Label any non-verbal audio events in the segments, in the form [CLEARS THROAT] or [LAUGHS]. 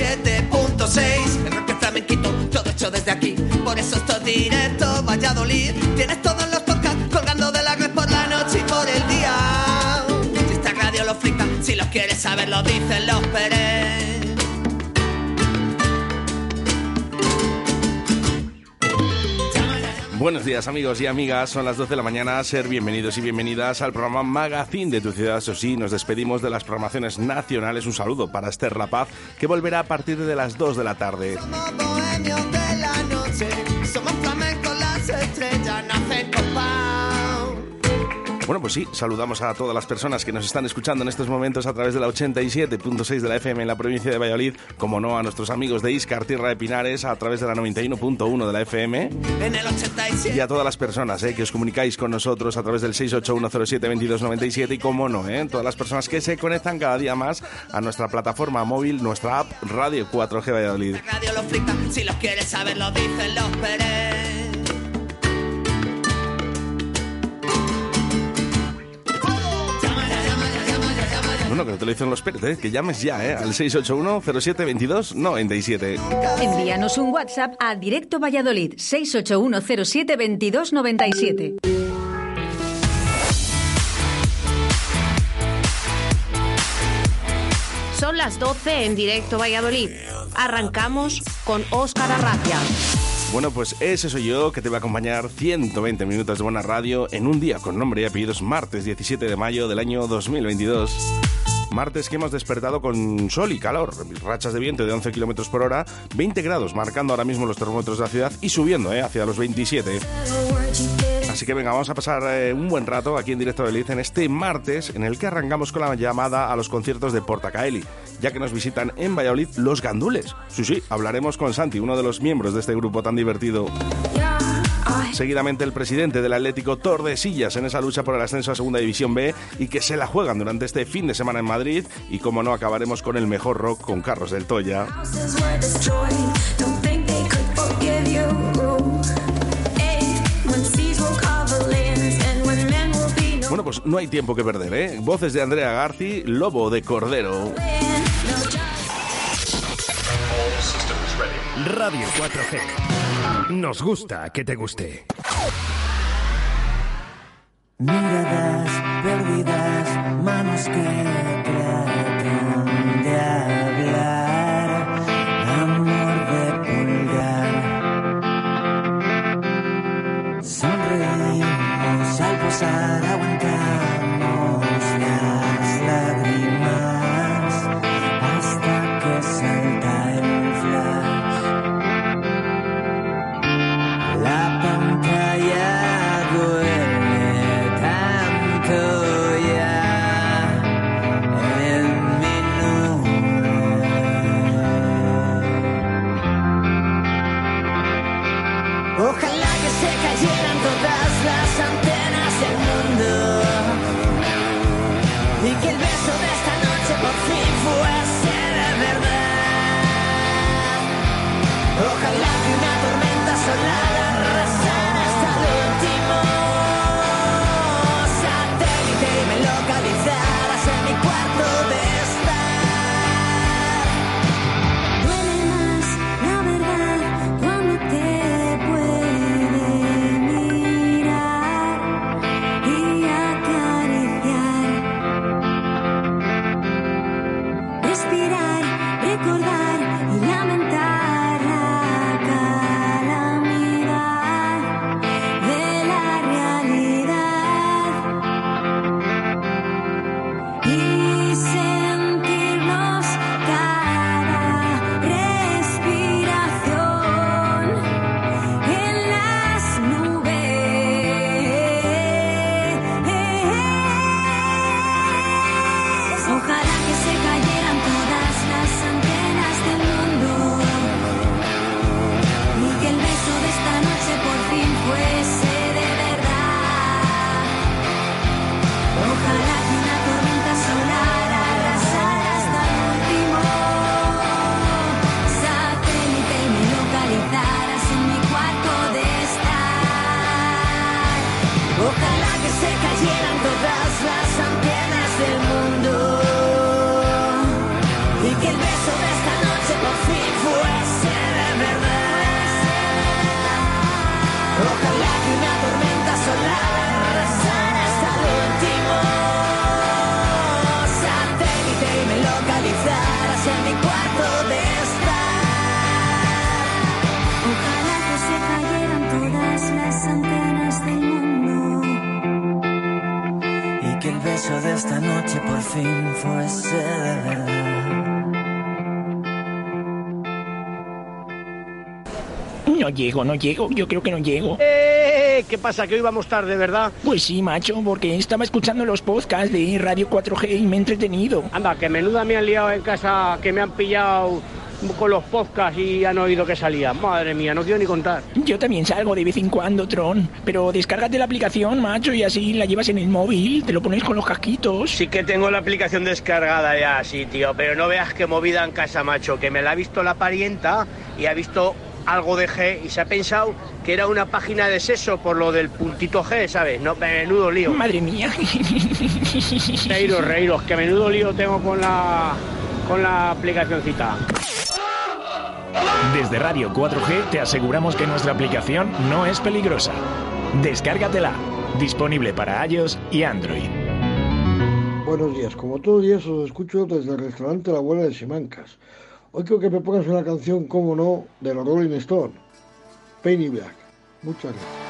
87.6. El rock flamenquito, todo hecho desde aquí. Por eso esto es directo, Valladolid. Tienes todos los podcasts colgando de la red por la noche y por el día. Si esta radio lo flipa, si los quieres saber, lo dicen los Pérez. Buenos días amigos y amigas, son las 12 de la mañana, ser bienvenidos y bienvenidas al programa Magazine de tu ciudad, eso sí, nos despedimos de las programaciones nacionales, un saludo para Esther La Paz, que volverá a partir de las 2 de la tarde. Bueno, pues sí, saludamos a todas las personas que nos están escuchando en estos momentos a través de la 87.6 de la FM en la provincia de Valladolid, como no a nuestros amigos de Iscar, Tierra de Pinares, a través de la 91.1 de la FM. En el 87. Y a todas las personas eh, que os comunicáis con nosotros a través del 681072297 y como no, eh, todas las personas que se conectan cada día más a nuestra plataforma móvil, nuestra app Radio 4G Valladolid. La radio lo flipa, si los quieres saber, lo dicen los Pérez. Bueno, que te lo dicen los Pérez, eh, que llames ya eh, al 681072297. Envíanos un WhatsApp a Directo Valladolid 681072297. Son las 12 en directo Valladolid. Arrancamos con Óscar Arracia. Bueno, pues ese soy yo que te va a acompañar 120 minutos de buena radio en un día con nombre y apellidos martes 17 de mayo del año 2022. Martes que hemos despertado con sol y calor, rachas de viento de 11 kilómetros por hora, 20 grados marcando ahora mismo los termómetros de la ciudad y subiendo eh, hacia los 27. Así que venga, vamos a pasar eh, un buen rato aquí en directo de Liz en este martes en el que arrancamos con la llamada a los conciertos de Portacaeli, ya que nos visitan en Valladolid los gandules. Sí, sí, hablaremos con Santi, uno de los miembros de este grupo tan divertido. Seguidamente el presidente del Atlético Tordesillas en esa lucha por el ascenso a Segunda División B y que se la juegan durante este fin de semana en Madrid y como no acabaremos con el mejor rock con Carlos del Toya. Bueno, pues no hay tiempo que perder, ¿eh? Voces de Andrea Garci, Lobo de Cordero. Radio 4G. Nos gusta que te guste. Miradas perdidas, manos que tratan de hablar, amor de pulgar. Sonreímos al posar, llego, no llego. Yo creo que no llego. ¡Eh! ¿Qué pasa? ¿Que hoy vamos tarde, verdad? Pues sí, macho, porque estaba escuchando los podcasts de Radio 4G y me he entretenido. Anda, que menuda me han liado en casa, que me han pillado con los podcasts y han oído que salía. Madre mía, no quiero ni contar. Yo también salgo de vez en cuando, Tron. Pero descárgate la aplicación, macho, y así la llevas en el móvil. Te lo pones con los casquitos. Sí que tengo la aplicación descargada ya, sí, tío, pero no veas qué movida en casa, macho, que me la ha visto la parienta y ha visto algo de G y se ha pensado que era una página de sexo por lo del puntito G, ¿sabes? No, menudo lío. Madre mía. [LAUGHS] Reiros, reiros, que menudo lío tengo con la con la aplicacióncita. Desde Radio 4G te aseguramos que nuestra aplicación no es peligrosa. Descárgatela. Disponible para iOS y Android. Buenos días, como todos los días os escucho desde el restaurante La Abuela de Simancas. Hoy creo que me pongas una canción, como no, de los Rolling Stone, Penny Black. Muchas gracias.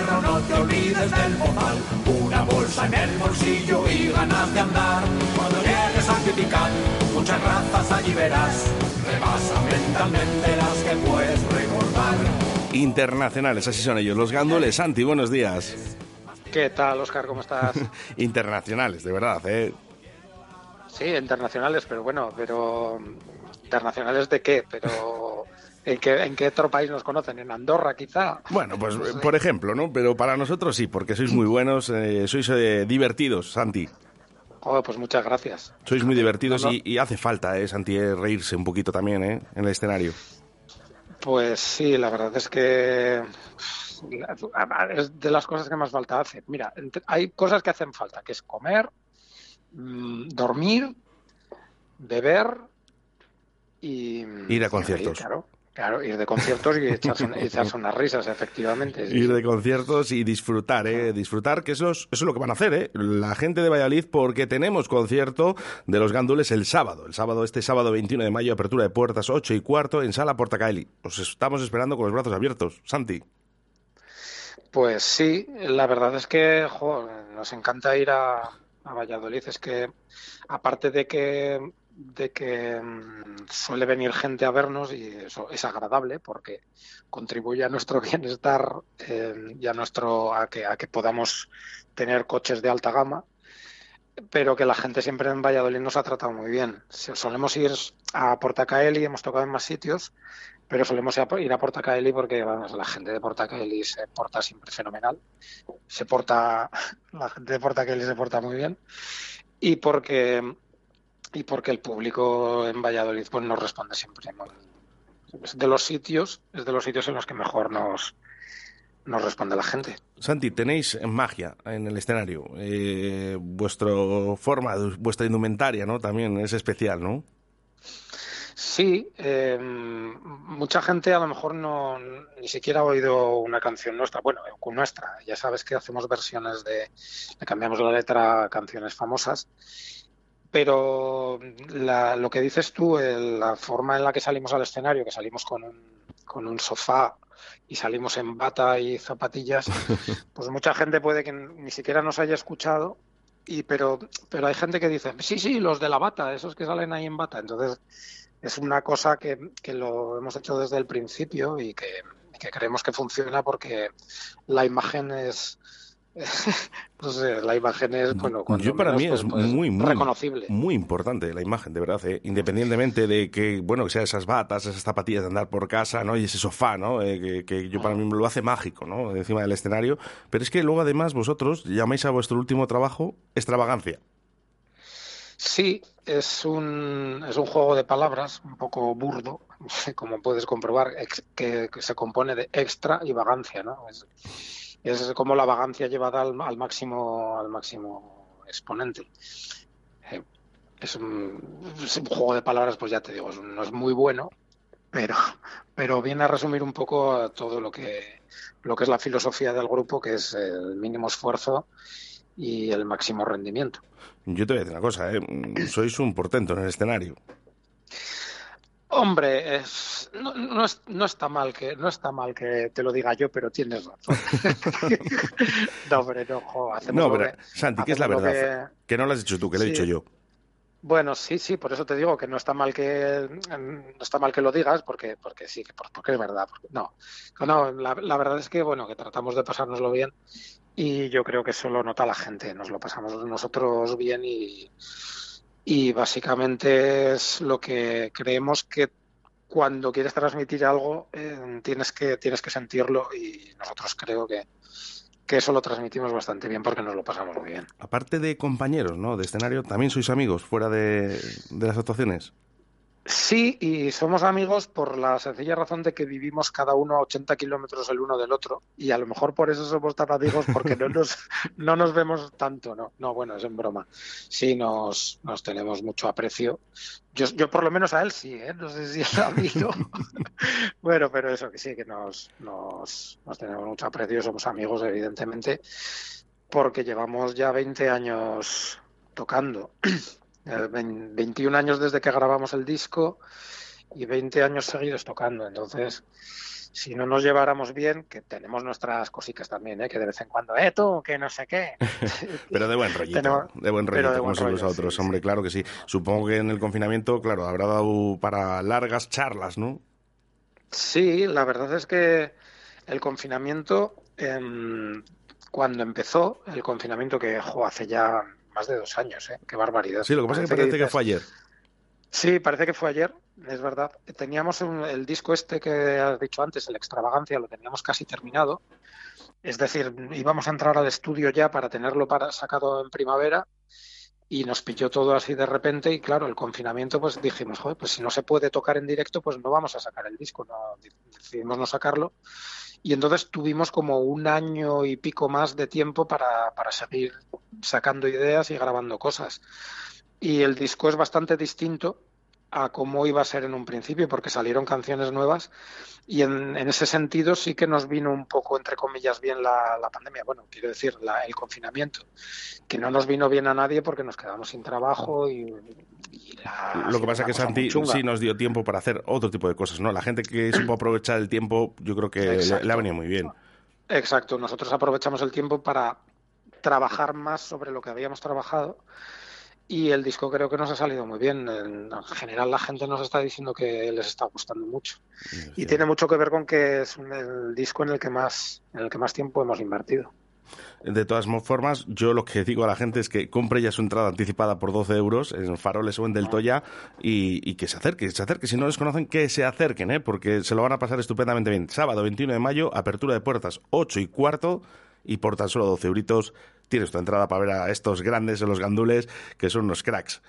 te olvides del bozal Una bolsa en el bolsillo y ganas de andar Cuando llegues a criticar muchas razas allí verás Rebasa mentalmente las que puedes recordar Internacionales, así son ellos. Los gandules. Santi, buenos días. ¿Qué tal, Oscar? ¿Cómo estás? [LAUGHS] Internacionales, de verdad, ¿eh? Sí, internacionales, pero bueno, pero internacionales de qué? Pero ¿en qué, en qué otro país nos conocen? ¿En Andorra, quizá? Bueno, pues por ejemplo, ¿no? Pero para nosotros sí, porque sois muy buenos, eh, sois eh, divertidos, Santi. Joder, pues muchas gracias. Sois muy divertidos No, no. Y, y hace falta, ¿eh, Santi, eh, reírse un poquito también, ¿eh? En el escenario. Pues sí, la verdad es que es de las cosas que más falta hace. Mira, hay cosas que hacen falta, que es comer, mm, dormir, beber y... Ir a conciertos. reír, claro, claro, ir de conciertos y echarse, [LAUGHS] unas risas, efectivamente. sí, Ir de conciertos y disfrutar, ¿eh? Disfrutar, que eso es, eso es lo que van a hacer, ¿eh? La gente de Valladolid, porque tenemos concierto de los gandules el sábado. El sábado, este sábado 21 de mayo, apertura de puertas 8 y cuarto en Sala Portacaeli. Os estamos esperando con los brazos abiertos. Santi. Pues sí, la verdad es que jo, nos encanta ir a, a Valladolid. Es que aparte de que de que mm, suele venir gente a vernos y eso es agradable porque contribuye a nuestro [LAUGHS] bienestar eh, y a nuestro a que podamos tener coches de alta gama pero que la gente siempre en Valladolid nos ha tratado muy bien. Solemos ir a Portacaeli, hemos tocado en más sitios, pero solemos ir a Portacaeli porque vamos, la gente de Portacaeli se porta siempre fenomenal. Se porta, [LAUGHS] la gente de Portacaeli se porta muy bien. Y porque, y porque el público en Valladolid pues, nos responde siempre muy, es de los sitios, es de los sitios en los que mejor nos, nos responde la gente. Santi, tenéis magia en el escenario. Eh, vuestro forma, vuestra indumentaria, ¿no? También es especial, ¿no? Sí, eh, mucha gente a lo mejor no ni siquiera ha oído una canción nuestra. Bueno, con nuestra, ya sabes que hacemos versiones de, le cambiamos la letra a canciones famosas, pero la- lo que dices tú, el- la forma en la que salimos al escenario, que salimos con un, con un sofá y salimos en bata y zapatillas, [LAUGHS] pues mucha gente puede que ni siquiera nos haya escuchado y pero pero hay gente que dice sí sí los de la bata esos que salen ahí en bata. Entonces es una cosa que, que lo hemos hecho desde el principio y que, que creemos que funciona porque la imagen es [LAUGHS] sé, la imagen es bueno Yo para menos, mí es pues, muy, muy reconocible Muy importante la imagen, de verdad, ¿eh? independientemente de que, bueno, que sea esas batas, esas zapatillas de andar por casa, ¿no? Y ese sofá, ¿no? Eh, que, que yo para mí lo hace mágico, ¿no? Encima del escenario. Pero es que luego además vosotros llamáis a vuestro último trabajo extravagancia. Sí, es un, es un juego de palabras un poco burdo, [LAUGHS] como puedes comprobar, ex- que, que se compone de extra y vagancia, ¿no? Es, es como la vagancia llevada al, máximo, al máximo exponente. Eh, es, un, juego de palabras, pues ya te digo, no es muy bueno, pero, pero viene a resumir un poco todo lo que, lo que es la filosofía del grupo, que es el mínimo esfuerzo y el máximo rendimiento. Yo te voy a decir una cosa, ¿eh? Sois un portento en el escenario. Hombre, es- no, no es- no está mal que no está mal que te lo diga yo, pero tienes razón. [LAUGHS] no, hombre, no, jo, hacemos No, lo pero, que- Santi, ¿qué es la verdad? que- Que... no lo has dicho tú, que lo he dicho yo. Bueno, sí, sí, por eso te digo que no está mal que no está mal que lo digas, porque porque sí, que por- porque es verdad. porque- no, no, la, la verdad es que bueno, que tratamos de pasárnoslo bien y yo creo que eso lo nota la gente. Nos lo pasamos nosotros bien y y básicamente es lo que creemos que cuando quieres transmitir algo eh, tienes que tienes que sentirlo y nosotros creo que, que eso lo transmitimos bastante bien porque nos lo pasamos muy bien. Aparte de compañeros, ¿no? De escenario, ¿también sois amigos fuera de, de las actuaciones? Sí, y somos amigos por la sencilla razón de que vivimos cada uno a 80 kilómetros el uno del otro y a lo mejor por eso somos tan amigos porque no nos, [LAUGHS] no nos vemos tanto, ¿no? No, bueno, es en broma. Sí, nos, nos tenemos mucho aprecio. Yo, yo por lo menos a él sí, ¿eh? No sé si él a mí no. bueno, pero eso que sí, que nos, nos, nos tenemos mucho aprecio, somos amigos evidentemente porque llevamos ya 20 años tocando. [CLEARS THROAT] Eh, vein- 21 años desde que grabamos el disco y 20 años seguidos tocando. Entonces, si no nos lleváramos bien, que tenemos nuestras cositas también, ¿eh? que de vez en cuando, eh, tú, que no sé qué. [LAUGHS] Pero de buen rollito, Tenemos- de buen rollito, de como son los otros, sí, hombre, claro que sí. Supongo que en el confinamiento, claro, habrá dado para largas charlas, ¿no? Sí, la verdad es que el confinamiento, em, cuando empezó, el confinamiento que jo, hace ya más de dos años, ¿eh? Qué barbaridad. Sí, lo que pasa es que parece que fue ayer. Sí, parece que fue ayer, es verdad. Teníamos un- el disco este que has dicho antes, el Extravagancia, lo teníamos casi terminado. Es decir, íbamos a entrar al estudio ya para tenerlo para, sacado en primavera y nos pilló todo así de repente y claro, el confinamiento pues dijimos, joder, pues si no se puede tocar en directo, pues no vamos a sacar el disco, no, decidimos no sacarlo. Y entonces tuvimos como un año y pico más de tiempo para, para seguir sacando ideas y grabando cosas. Y el disco es bastante distinto a cómo iba a ser en un principio, porque salieron canciones nuevas y en, en ese sentido sí que nos vino un poco, entre comillas, bien la, la pandemia. Bueno, quiero decir, la- el confinamiento, que no nos vino bien a nadie porque nos quedamos sin trabajo y, y la, Lo que pasa es que Santi sí nos dio tiempo para hacer otro tipo de cosas, ¿no? La gente que supo aprovechar el tiempo, yo creo que le, le ha venido muy bien. Exacto, nosotros aprovechamos el tiempo para trabajar más sobre lo que habíamos trabajado y el disco creo que nos ha salido muy bien. En general la gente nos está diciendo que les está gustando mucho y tiene mucho que ver con que es el disco en el que más en el que más tiempo hemos invertido. De todas formas, yo lo que digo a la gente es que compre ya su entrada anticipada por 12 euros en Faroles o en Del Toya y, y que se acerque, que se acerque. Si no les conocen, que se acerquen, ¿eh? porque se lo van a pasar estupendamente bien. Sábado 21 de mayo, apertura de puertas 8 y cuarto y por tan solo 12 euritos tienes tu entrada para ver a estos grandes, los gandules, que son unos cracks.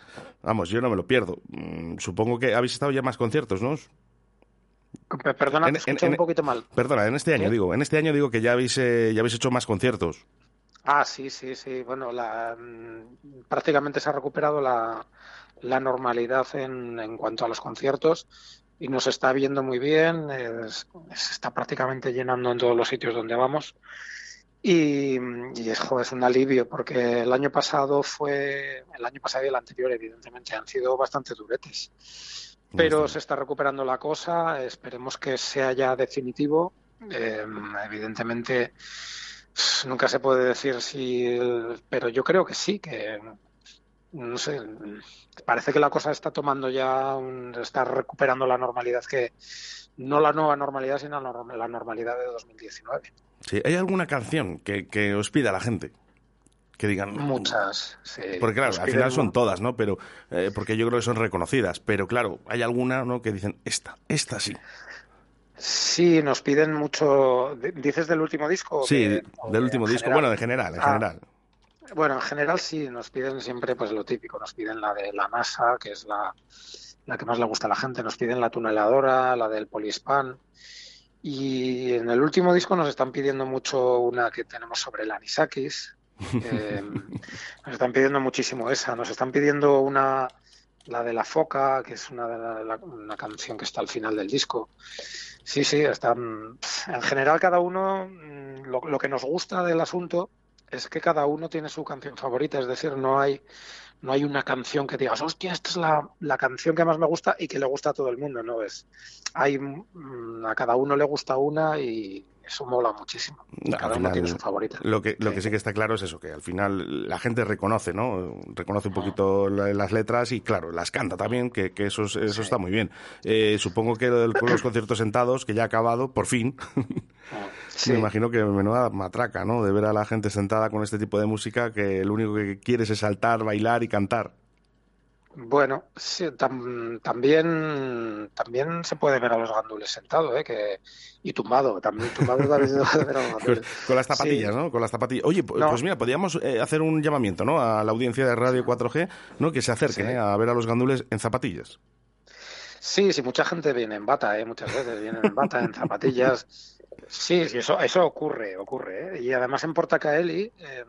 Vamos, yo no me lo pierdo. Mm, supongo que habéis estado ya en más conciertos, ¿no? Pe- Perdona, En- te en- en- un poquito mal. Perdona, en este año ¿Sí? digo, en este año digo que ya habéis, eh, ya habéis hecho más conciertos. Ah, sí, sí, sí. Bueno, la, mm, prácticamente se ha recuperado la, la normalidad en, en cuanto a los conciertos y nos está viendo muy bien. se está prácticamente llenando en todos los sitios donde vamos. Y, y es, jo, es un alivio porque el año pasado fue, el año pasado y el anterior, evidentemente, han sido bastante duretes. Pero se está recuperando la cosa, esperemos que sea ya definitivo. Eh, evidentemente, nunca se puede decir si, pero yo creo que sí, que no sé, parece que la cosa está tomando ya, un- está recuperando la normalidad que, no la nueva normalidad, sino la normalidad de 2019. Sí, ¿Hay alguna canción que, que os pida la gente? Que digan. Muchas, sí. Porque claro, al final son todas, ¿no? Pero eh, porque yo creo que son reconocidas. Pero claro, hay alguna, ¿no? Que dicen esta, esta sí. Sí, nos piden mucho. ¿di- ¿Dices del último disco? Sí, de- del de- último disco. general? Bueno, de general, en Ah, general. Bueno, en general sí, nos piden siempre pues lo típico, nos piden la de la NASA, que es la, la que más le gusta a la gente, nos piden la tuneladora, la del Polispan. Y en el último disco nos están pidiendo mucho una que tenemos sobre el anisakis. [LAUGHS] eh, nos están pidiendo muchísimo esa, nos están pidiendo una, la de la foca, que es una, de la- la- una canción que está al final del disco. Sí, sí, están. En general, cada uno, mm, lo, lo que nos gusta del asunto es que cada uno tiene su canción favorita, es decir, no hay, no hay una canción que digas, hostia, esta es la, la canción que más me gusta y que le gusta a todo el mundo, no es. Hay, mm, a cada uno le gusta una y eso mola muchísimo. No, cada al uno final, tiene su favorita. Lo que, lo que sí que está claro es eso, que al final la gente reconoce, ¿no? Reconoce un poquito la- las letras y, claro, las canta también, que, que eso, es- eso está muy bien. Eh, supongo que lo de los conciertos sentados, que ya ha acabado, por fin, Sí. me imagino que menuda matraca, ¿no? De ver a la gente sentada con este tipo de música que lo único que quieres es saltar, bailar y cantar. Bueno, sí, tam- también, también se puede ver a los gandules sentados, ¿eh? que, y tumbado. También tumbado también se puede ver a los Con, [LAUGHS] gandules. con las zapatillas, Sí. ¿no? Con las zapatillas. Oye, No. pues mira, podríamos eh, hacer un llamamiento, ¿no? A la audiencia de Radio 4G, ¿no? Que se acerquen Sí. ¿eh? a ver a los gandules en zapatillas. Sí, sí, mucha gente viene en bata, ¿eh? muchas veces vienen en bata, en zapatillas. Sí, sí, eso, eso ocurre, ocurre. ¿eh? Y además en Portacaeli, eh,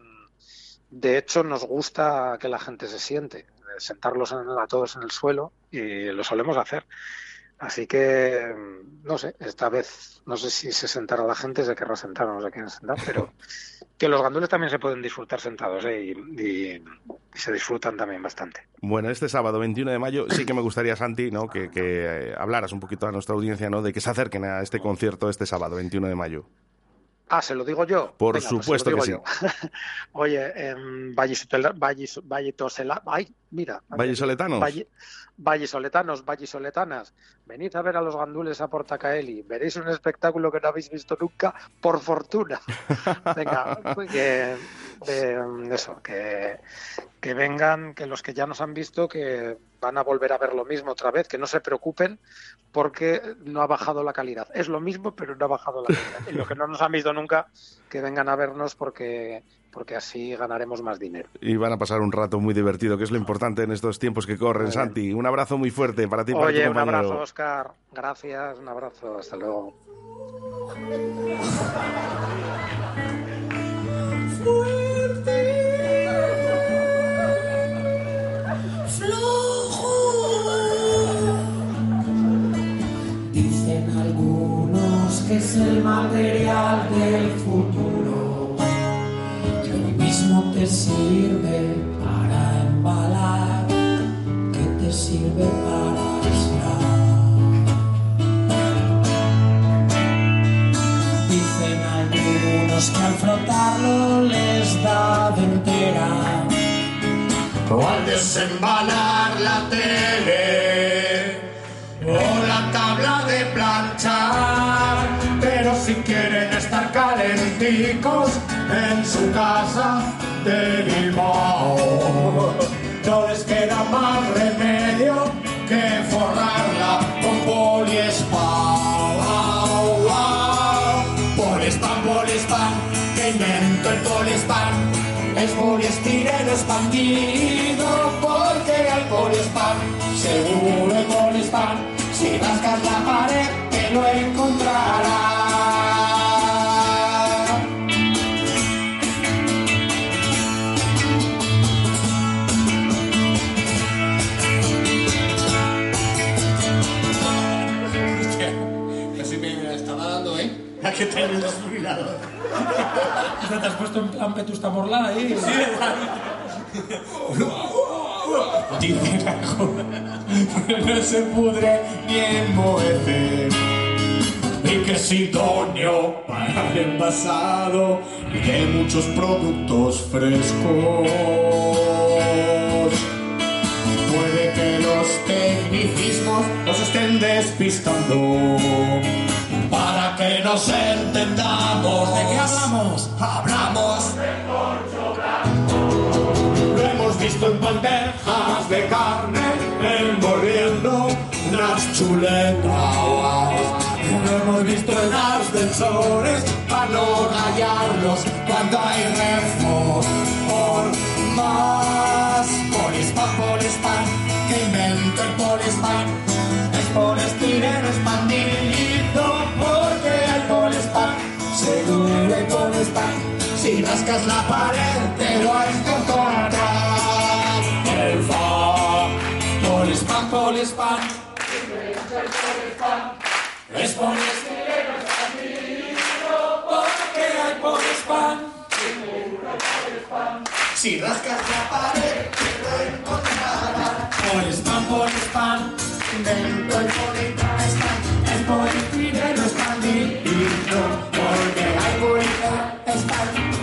de hecho, nos gusta que la gente se siente, sentarlos en- a todos en el suelo y lo solemos hacer. Así que, mm, no sé, esta vez no sé si se sentará la gente, se querrá sentar o no se quieren sentar, pero [LAUGHS] que los gandules también se pueden disfrutar sentados ¿eh? y, y- y se disfrutan también bastante. Bueno, este sábado 21 de mayo sí que me gustaría, Santi, ¿no? Que, que, eh, hablaras un poquito a nuestra audiencia, ¿no? De que se acerquen a este concierto este sábado 21 de mayo. Ah, ¿se lo digo yo? Por Venga, pues supuesto que yo. [LAUGHS] Oye, en Vallisotela- Vallis- Vallitosela- ay, mira. ¿Vallisoletanos? Valle- Vallisoletanos, vallisoletanas, venid a ver a los gandules a Portacaeli, veréis un espectáculo que no habéis visto nunca, por fortuna. [LAUGHS] Venga, que, eh, eso, que, que vengan, que los que ya nos han visto, que van a volver a ver lo mismo otra vez, que no se preocupen porque no ha bajado la calidad. Es lo mismo, pero no ha bajado la calidad. [LAUGHS] Y los que no nos han visto nunca, que vengan a vernos porque, porque así ganaremos más dinero. Y van a pasar un rato muy divertido, que es lo importante en estos tiempos que corren. Santi. Un abrazo muy fuerte para ti y para Oye, tu un abrazo, Oscar. Gracias, un abrazo. Hasta luego. Dicen algunos que es el material del futuro, te sirve para embalar, que te sirve para aislar. Dicen algunos que al frotarlo les da dentera. O al desembalar la tele o la tabla de planchar. Pero si quieren estar calenticos en su casa de Bilbao, no les queda más remedio que forrarla con poliespán. Poliespán, poliespán, que inventó el poliespán. Es poliestireno expandido ¿eh? ¿A qué tener el desfibrilador? ¿Te has puesto en plan Vetusta Morla ahí? Dicen algo, no se pudre ni enmohece. Y que es idóneo para el envasado de muchos productos frescos. Puede que los tecnicismos nos estén despistando. Que nos entendamos. ¿De qué hablamos? Hablamos lo hemos visto en bandejas de carne, envolviendo las chuletas. Lo hemos visto en ascensores para no rayarlos cuando hay reformas. Polispán, polispán, que inventó el polispán. Es poliestireno expandido rascas la pared te lo encontrarás. El fa, polispán, polispán. Es poliestireno expandido porque hay polispán. Si rascas la pared te lo encontrarás. Polispán, polispán. Dentro el polispán es poliestireno expandido porque hay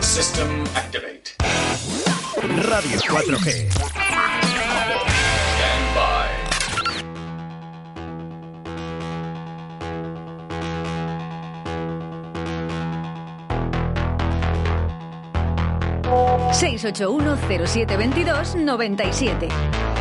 System activate. Radio 4G. Stand by. 681 0722 97. Tengo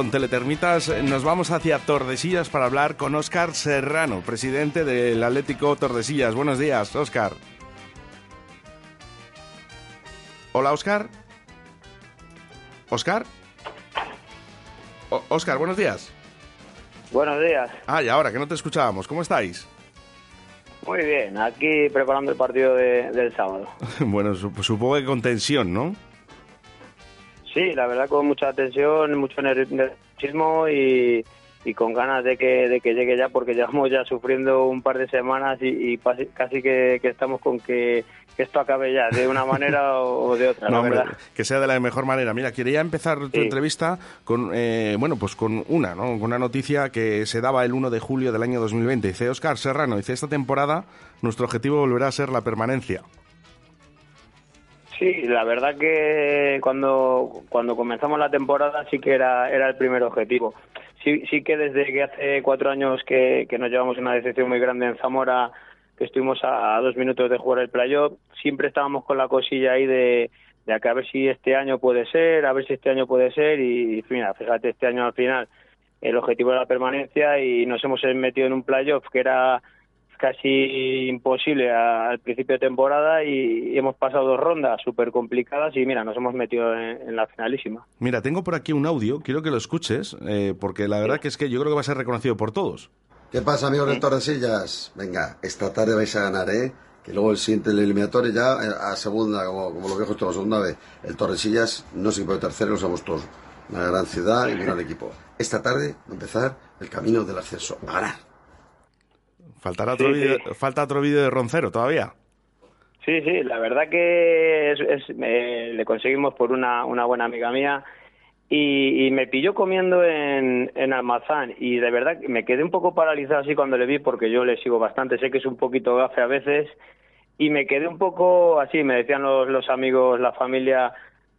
con Teletermitas nos vamos hacia Tordesillas para hablar con Óscar Serrano, presidente del Atlético Tordesillas. Buenos días, Óscar. Hola, Óscar. ¿Óscar? Óscar, buenos días. Buenos días. Ah, y ahora que no te escuchábamos, ¿cómo estáis? Muy bien, aquí preparando el partido de- del sábado. [LAUGHS] bueno, sup- supongo que con tensión, ¿no? Sí, la verdad con mucha tensión, mucho ner- nerviosismo y, y con ganas de que, de que llegue ya porque [LAUGHS] llevamos ya sufriendo un par de semanas y, y casi que, que estamos con que, que esto acabe ya de una manera o, de otra, No, la hombre, verdad. que sea de la mejor manera. Mira, quería empezar tu Sí. entrevista con, eh, bueno, pues con una, ¿no? Con una noticia que se daba el 1 de julio del año 2020. Dice Óscar Serrano, dice, esta temporada nuestro objetivo volverá a ser la permanencia. Sí, la verdad que cuando, cuando comenzamos la temporada sí que era, era el primer objetivo. Sí, sí que desde que hace cuatro años que, que nos llevamos una decepción muy grande en Zamora, que estuvimos a, dos minutos de jugar el playoff, siempre estábamos con la cosilla ahí de, de a ver si este año puede ser, a ver si este año puede ser y, mira, fíjate, este año al final el objetivo era la permanencia y nos hemos metido en un playoff que era casi imposible a- al principio de temporada y, y hemos pasado dos rondas súper complicadas y mira, nos hemos metido en, en la finalísima. Mira, tengo por aquí un audio, quiero que lo escuches, eh, porque la verdad que es que yo creo que va a ser reconocido por todos. ¿Qué pasa, amigos de Tordesillas? Venga, esta tarde vais a ganar, ¿eh? Que luego el siguiente, el eliminatorio ya eh, a segunda, como, como los viejos todos, segunda vez. El Tordesillas no se puede tercero, lo somos todos. Una gran ciudad y un gran equipo. Esta tarde va a empezar el camino del ascenso. A ganar. Faltará otro Sí, vídeo, sí. falta otro vídeo de Roncero todavía. Sí, sí, la verdad que es, es- eh, le conseguimos por una, una buena amiga mía y, y me pilló comiendo en, en Almazán y de verdad que me quedé un poco paralizado así cuando le vi porque yo le sigo bastante, sé que es un poquito gafe a veces y me quedé un poco así, me decían los, los amigos, la familia,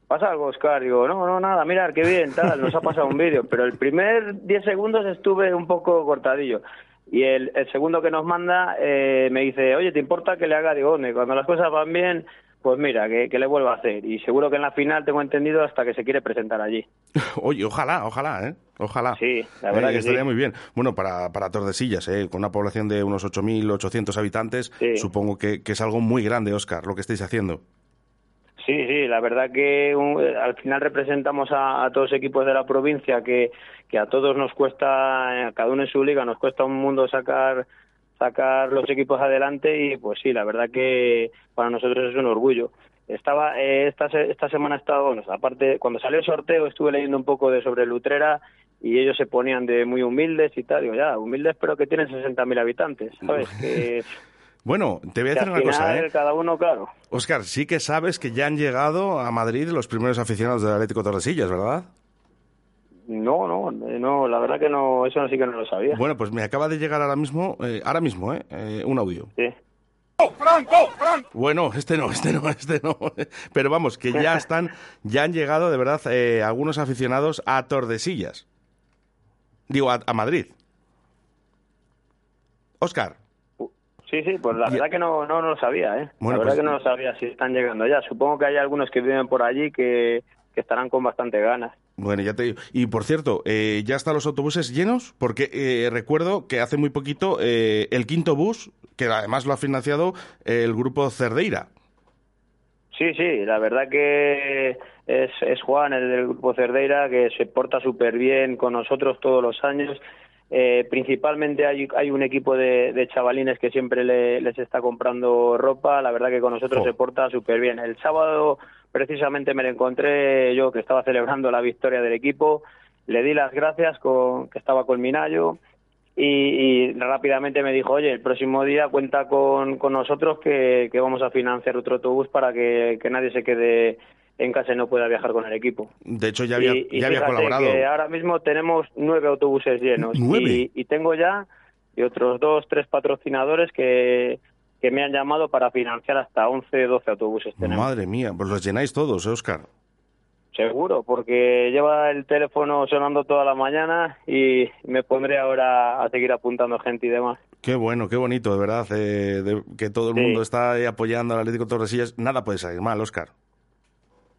¿pasa algo, Oscar? Digo, no, no, nada, mirar, qué bien, tal, nos ha pasado un vídeo, pero el primer 10 segundos estuve un poco cortadillo. Y el, el segundo que nos manda eh, me dice, oye, ¿te importa que le haga? Digo, "Hombre, cuando las cosas van bien, pues mira, que, que le vuelva a hacer. Y seguro que en la final tengo entendido hasta que se quiere presentar allí. [LAUGHS] Oye, ojalá, ojalá, ¿eh? Ojalá. Sí, la verdad Eh, que estaría sí. muy bien. Bueno, para, para Tordesillas, ¿eh? con una población de unos 8.800 habitantes, Sí. supongo que, que es algo muy grande, Óscar, lo que estáis haciendo. Sí, sí, la verdad que un- eh, al final representamos a, a todos los equipos de la provincia que, que a todos nos cuesta, eh, a cada uno en su liga, nos cuesta un mundo sacar sacar los equipos adelante y pues sí, la verdad que para nosotros es un orgullo. Estaba eh, esta esta semana he estado, bueno, aparte cuando salió el sorteo estuve leyendo un poco de sobre Lutrera y ellos se ponían de muy humildes y tal, digo ya, humildes pero que tienen 60.000 habitantes, ¿sabes? Que, Bueno, te voy a decir una cosa, ¿eh? cada uno, claro. Óscar, sí que sabes que ya han llegado a Madrid los primeros aficionados del Atlético Tordesillas, ¿verdad? No, no, no, la verdad que no, eso sí que no lo sabía. Bueno, pues me acaba de llegar ahora mismo, eh, ahora mismo, ¿eh? Eh, un audio. Sí. Bueno, este no, este no, este no. [LAUGHS] Pero vamos, que ya están, ya han llegado de verdad eh, algunos aficionados a Tordesillas. Digo, a, a Madrid. Óscar, Sí, sí, pues la verdad que no, no, no lo sabía, ¿eh? Bueno, la verdad pues- que no lo sabía si están llegando ya. Supongo que hay algunos que viven por allí que, que estarán con bastante ganas. bueno, ya te digo. Y por cierto, eh, ¿ya están los autobuses llenos? Porque eh, recuerdo que hace muy poquito eh, el quinto bus, que además lo ha financiado el grupo Cerdeira. Sí, sí, la verdad que es, es Juan, el del Grupo Cerdeira, que se porta súper bien con nosotros todos los años. Eh, principalmente hay, hay un equipo de, de chavalines que siempre le- les está comprando ropa. La verdad que con nosotros se porta súper bien. El sábado precisamente me lo encontré yo que estaba celebrando la victoria del equipo. Le di las gracias con que estaba con Minayo y, y rápidamente me dijo, oye, el próximo día cuenta con, con nosotros que, que vamos a financiar otro autobús para que, que nadie se quede en casa y no pueda viajar con el equipo. De hecho, ya había, y, y ya había colaborado. que ahora mismo tenemos nueve autobuses llenos. ¿Nueve? Y, y tengo ya y otros dos, tres patrocinadores que, que me han llamado para financiar hasta 11, 12 autobuses. Tenemos. Madre mía, pues los llenáis todos, ¿eh, Óscar. Seguro, porque lleva el teléfono sonando toda la mañana y me pondré ahora a seguir apuntando gente y demás. Qué bueno, qué bonito, de verdad, eh, de- que todo el Sí. mundo está apoyando al Atlético Tordesillas. Nada puede salir mal, Óscar.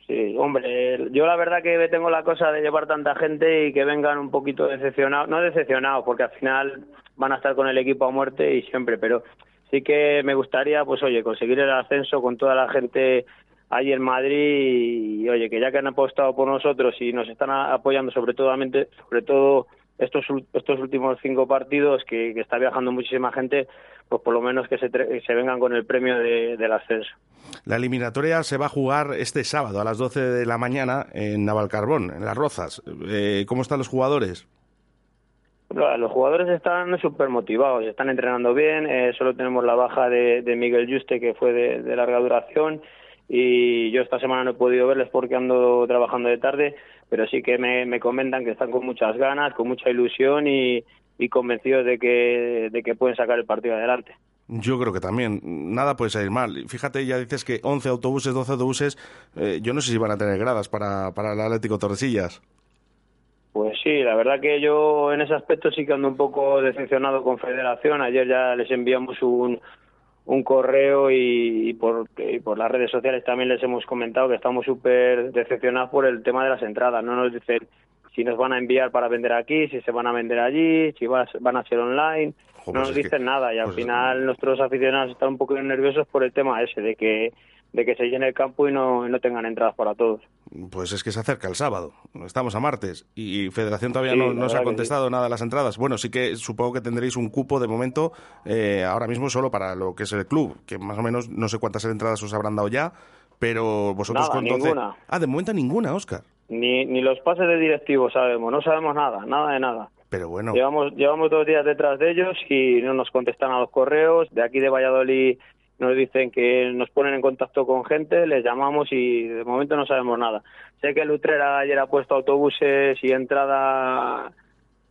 Sí, hombre, yo la verdad que tengo la cosa de llevar tanta gente y que vengan un poquito decepcionados, no decepcionados, porque al final van a estar con el equipo a muerte y siempre, pero sí que me gustaría, pues oye, conseguir el ascenso con toda la gente ahí en Madrid y, oye, que ya que han apostado por nosotros y nos están apoyando sobre todo, sobre todo estos, estos últimos cinco partidos que, que está viajando muchísima gente, pues por lo menos que se, se vengan con el premio de- del ascenso. La eliminatoria se va a jugar este sábado a las 12 de la mañana en Navalcarbón, en Las Rozas. Eh, ¿Cómo están los jugadores? Los jugadores están súper motivados, están entrenando bien, eh, solo tenemos la baja de, de Miguel Juste que fue de, de larga duración y yo esta semana no he podido verles porque ando trabajando de tarde, pero sí que me, me comentan que están con muchas ganas, con mucha ilusión y, y convencidos de que, de que pueden sacar el partido adelante. Yo creo que también. Nada puede salir mal. Fíjate, ya dices que 11 autobuses, 12 autobuses. eh, yo no sé si van a tener gradas para, para el Atlético Torresillas. Pues sí, la verdad que yo en ese aspecto sí que ando un poco decepcionado con Federación. Ayer ya les enviamos un, un correo y, y por, y por las redes sociales también les hemos comentado que estamos súper decepcionados por el tema de las entradas. No nos dicen si nos van a enviar para vender aquí, si se van a vender allí, si vas- van a ser online. No pues nos es que- dicen nada y al pues- final nuestros aficionados están un poco nerviosos por el tema ese de que de que se llene el campo y no, no tengan entradas para todos. Pues es que se acerca el sábado. Estamos a martes y Federación todavía Sí, no nos ha contestado nada de las entradas. Bueno, sí que supongo que tendréis un cupo de momento eh, ahora mismo solo para lo que es el club, que más o menos no sé cuántas entradas os habrán dado ya, pero vosotros Nada, con 12 ninguna. Ah, de momento ninguna, Óscar. Ni, ni los pases de directivos sabemos, no sabemos nada, nada de nada. Pero bueno, Llevamos, llevamos dos días detrás de ellos y no nos contestan a los correos. De aquí de Valladolid nos dicen que nos ponen en contacto con gente, les llamamos y de momento no sabemos nada. Sé que Lutrera ayer ha puesto autobuses y entrada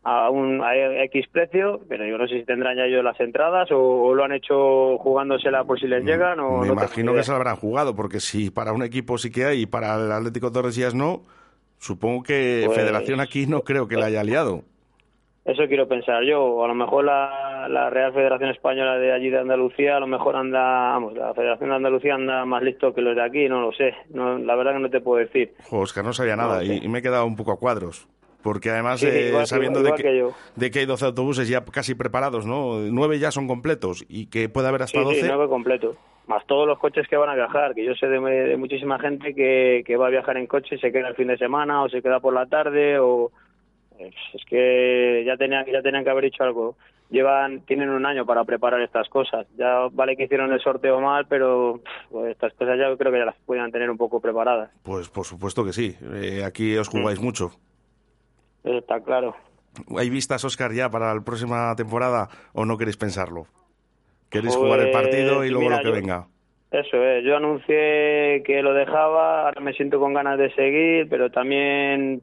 a un a X precio, pero yo no sé si tendrán ya ellos las entradas o, o lo han hecho jugándosela por si les llegan o me no imagino que se lo habrán jugado, porque si para un equipo sí que hay y para el Atlético Torresillas no, supongo que Pues- Federación aquí no creo que la haya liado. Eso quiero pensar yo. A lo mejor la, la Real Federación Española de allí de Andalucía, a lo mejor anda, vamos, la Federación de Andalucía anda más listo que los de aquí, no lo sé. No, la verdad que no te puedo decir. Jo, Óscar, no sabía nada No y, me he quedado un poco a cuadros. Porque además, Sí, eh, igual sabiendo igual de, que de que hay 12 autobuses ya casi preparados, ¿no? Nueve ya son completos y que puede haber hasta Sí, 12. sí, nueve completo. Más todos los coches que van a viajar, que yo sé de, de muchísima gente que, que va a viajar en coche y se queda el fin de semana o se queda por la tarde o... pues, Es que ya tenían, ya tenían que haber hecho algo. Llevan, tienen un año para preparar estas cosas. Ya vale que hicieron el sorteo mal, pero pues, estas cosas ya creo que ya las podían tener un poco preparadas. Pues por supuesto que sí. Eh, aquí os jugáis Mm. mucho. Eso está claro. ¿Hay vistas, Óscar, ya para la próxima temporada o no queréis pensarlo? ¿Queréis Pues, jugar el partido y luego mira, lo que yo- venga? Eso es, yo anuncié que lo dejaba, ahora me siento con ganas de seguir, pero también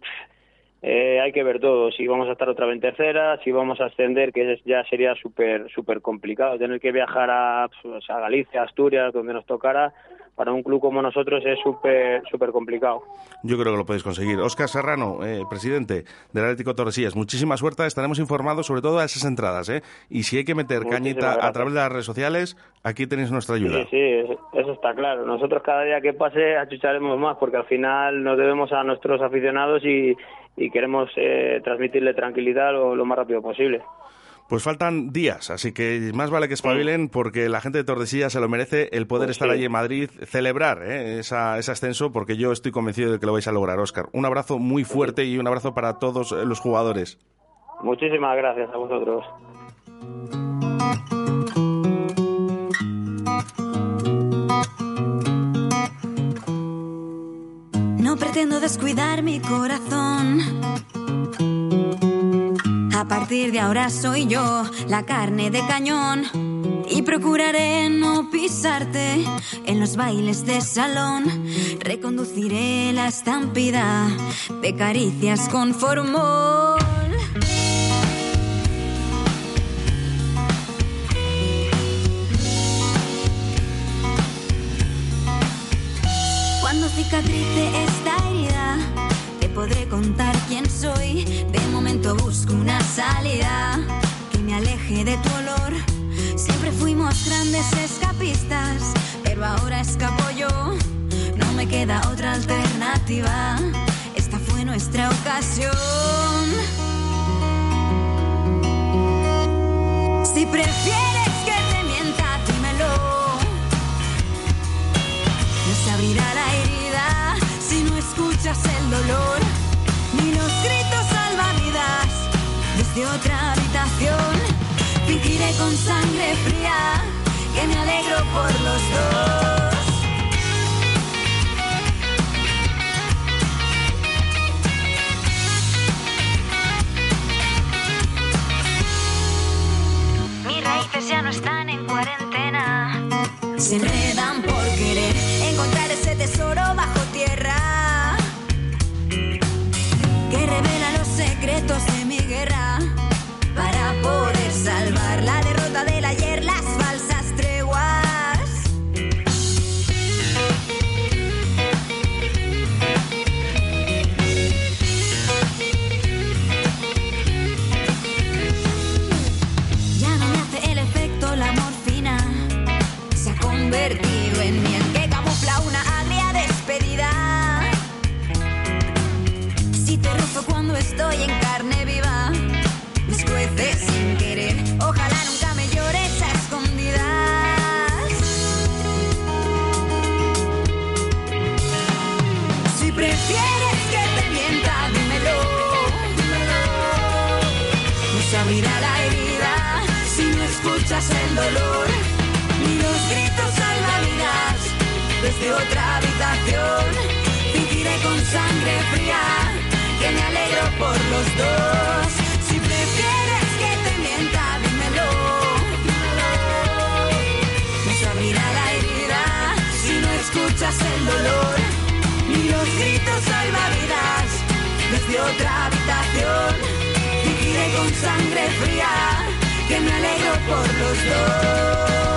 eh, hay que ver todo, si vamos a estar otra vez en tercera, si vamos a ascender, que ya sería súper súper complicado, tener que viajar a, pues, a Galicia, Asturias, donde nos tocara, para un club como nosotros es súper súper complicado. Yo creo que lo podéis conseguir. Óscar Serrano, eh, presidente del Atlético Torresillas, muchísima suerte. Estaremos informados sobre todo a esas entradas. ¿eh? Y si hay que meter Muchísimas cañita a través de las redes sociales, aquí tenéis nuestra ayuda. Sí, sí, eso está claro. Nosotros cada día que pase achucharemos más porque al final nos debemos a nuestros aficionados y, y queremos eh, transmitirle tranquilidad lo, lo más rápido posible. Pues faltan días, así que más vale que espabilen porque la gente de Tordesillas se lo merece el poder Pues estar sí. allí en Madrid, celebrar ¿eh? esa, ese ascenso, porque yo estoy convencido de que lo vais a lograr, Óscar. Un abrazo muy fuerte y un abrazo para todos los jugadores. Muchísimas gracias a vosotros. Pretendo descuidar mi corazón. A partir de ahora soy yo la carne de cañón. Y procuraré no pisarte en los bailes de salón. Reconduciré la estampida de caricias con. Que me aleje de tu olor. Siempre fuimos grandes escapistas, pero ahora escapo yo. No me queda otra alternativa. Esta fue nuestra ocasión. Si prefieres que te mienta, dímelo. No se abrirá la herida si no escuchas el dolor, ni los gritos desde otra habitación. Fingiré con sangre fría que me alegro por los dos. Mis raíces ya no están en cuarentena. Se enredan por querer encontrar ese tesoro bajo tierra que revela los secretos de ni los gritos salvavidas desde otra habitación. Fingiré con sangre fría que me alegro por los dos. Si prefieres que te mienta, dímelo. No se abrirá la herida si no escuchas el dolor ni los gritos salvavidas desde otra habitación. Fingiré con sangre fría que me alegro por los dos.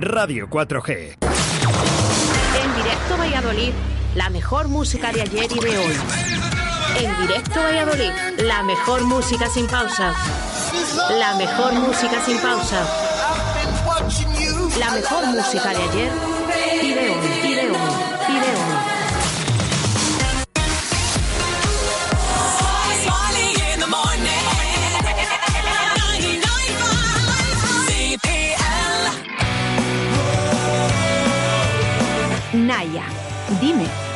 Radio 4G. En directo Valladolid, la mejor música de ayer y de hoy. En directo Valladolid, la mejor música sin pausa. La mejor música sin pausa. La mejor música de ayer y de hoy, y de hoy, Dime.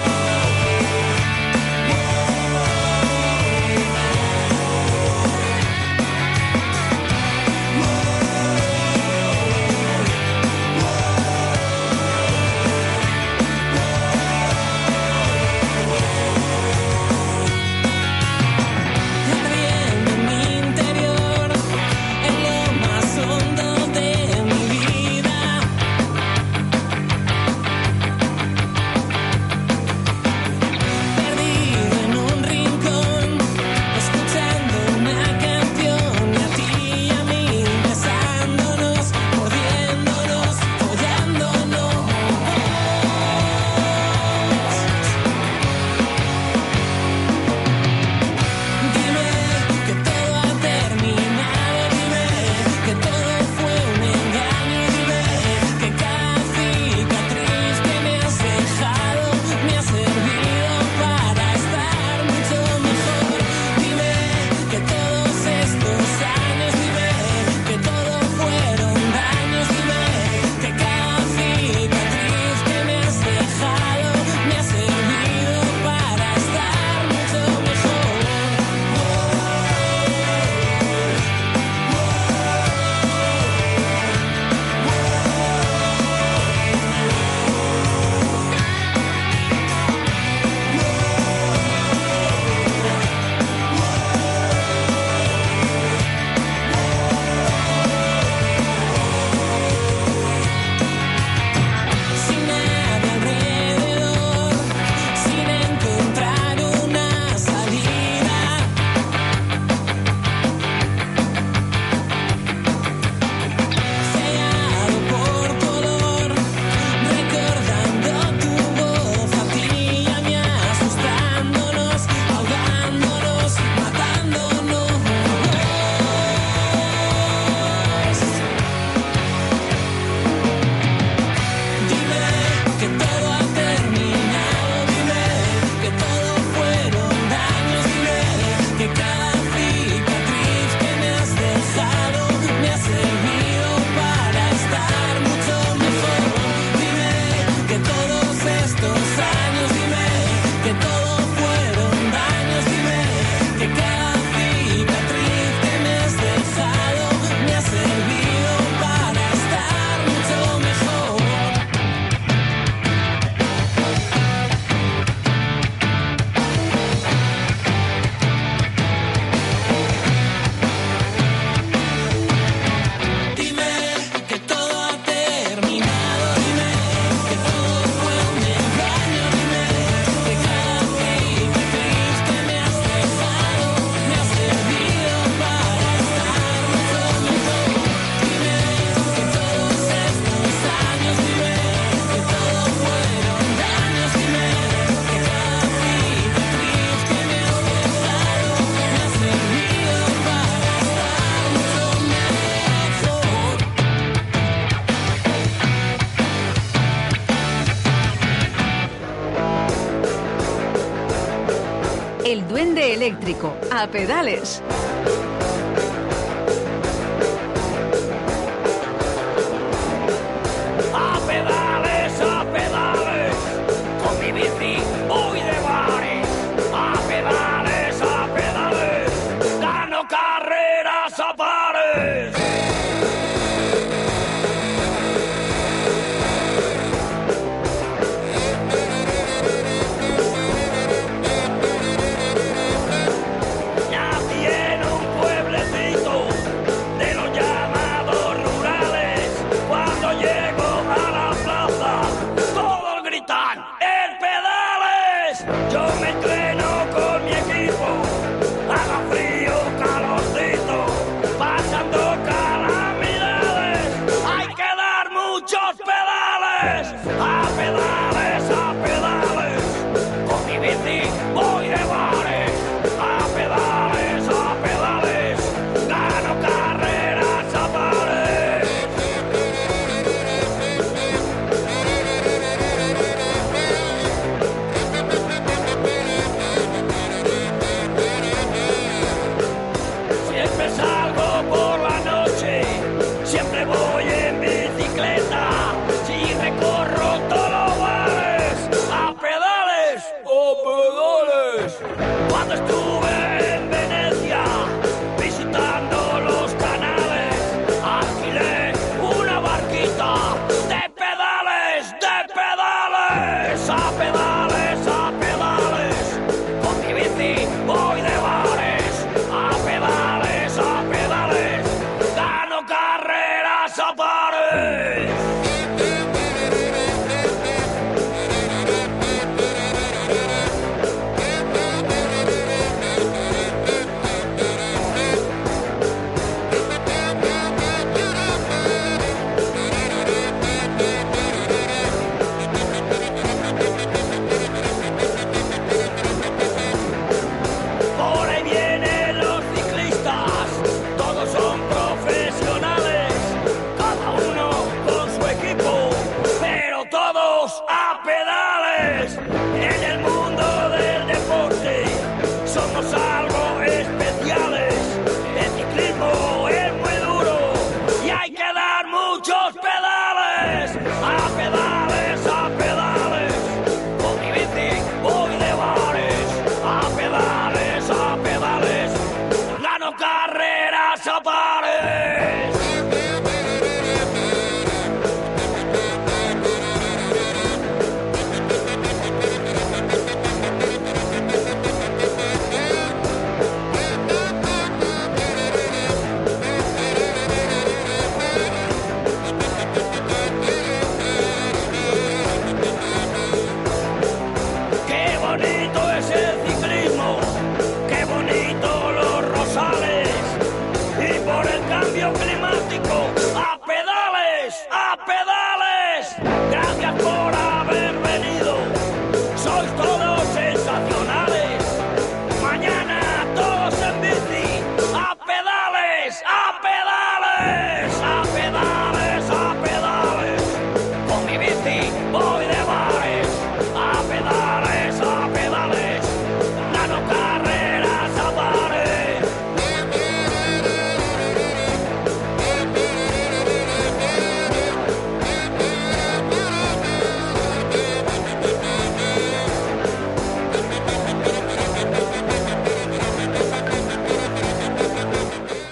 El Duende Eléctrico. A pedales.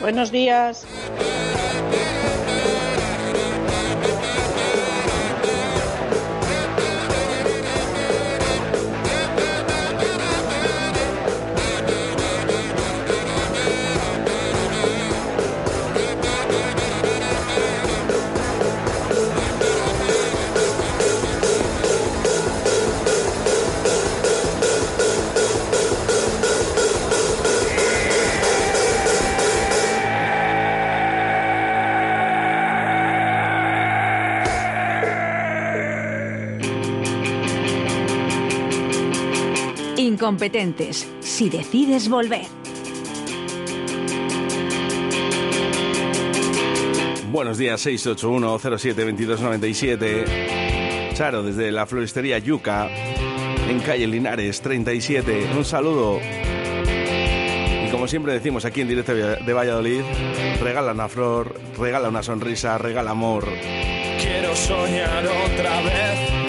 Buenos días. competentes. Si decides volver. Buenos días, 681-07-2297. Charo, desde la floristería Yuca, en calle Linares 37. Un saludo. Y como siempre decimos aquí en directo de Valladolid, regala una flor, regala una sonrisa, regala amor. Quiero soñar otra vez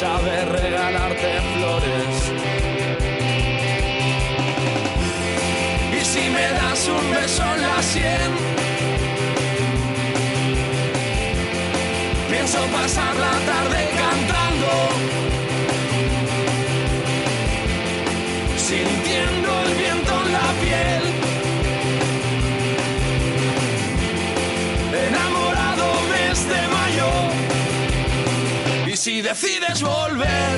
sabe regalarte flores. Y si me das un beso en la sien. Pienso pasar la tarde cantando, si decides volver,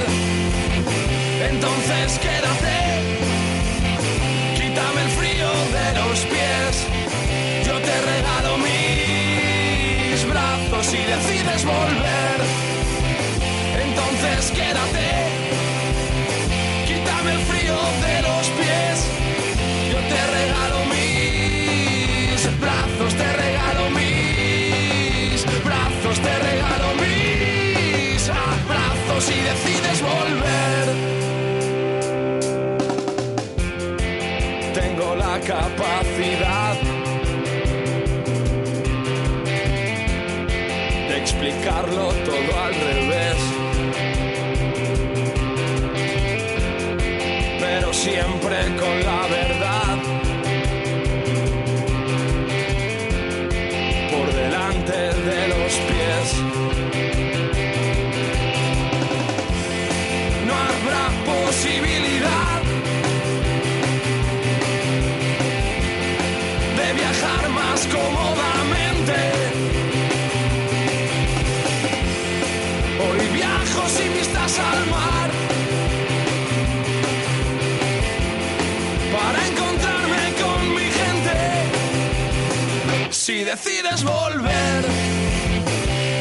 entonces quédate. Quítame el frío de los pies. Yo te regalo mis brazos si decides volver. Entonces quédate. Quítame el frío de los pies. Yo te regalo mis brazos, si decides volver. Tengo la capacidad de explicarlo todo al revés. Decides volver,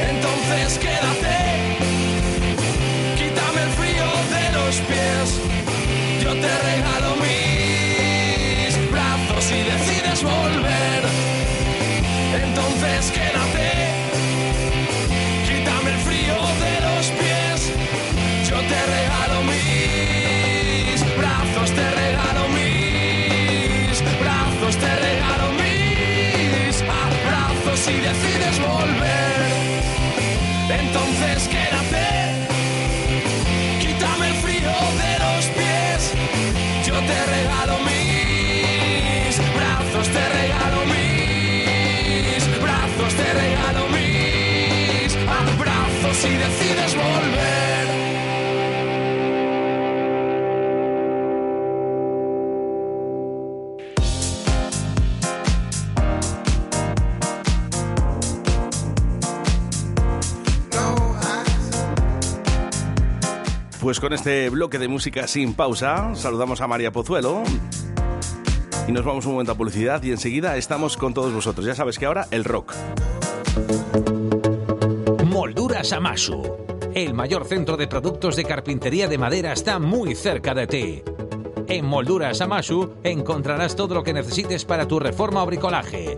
entonces quédate. Quítame el frío de los pies. Yo te regalo mis brazos si decides volver. Entonces quédate. Quítame el frío de los pies. Yo te regalo mis brazos, te regalo mis brazos, te regalo si decides volver. Entonces quédate. Quítame el frío de los pies. Yo te regalo mis brazos, con este bloque de música sin pausa, saludamos a María Pozuelo. Y nos vamos un momento a publicidad y enseguida estamos con todos vosotros. Ya sabes que ahora el rock. Molduras Amasu. El mayor centro de productos de carpintería de madera está muy cerca de ti. En Molduras Amasu encontrarás todo lo que necesites para tu reforma o bricolaje.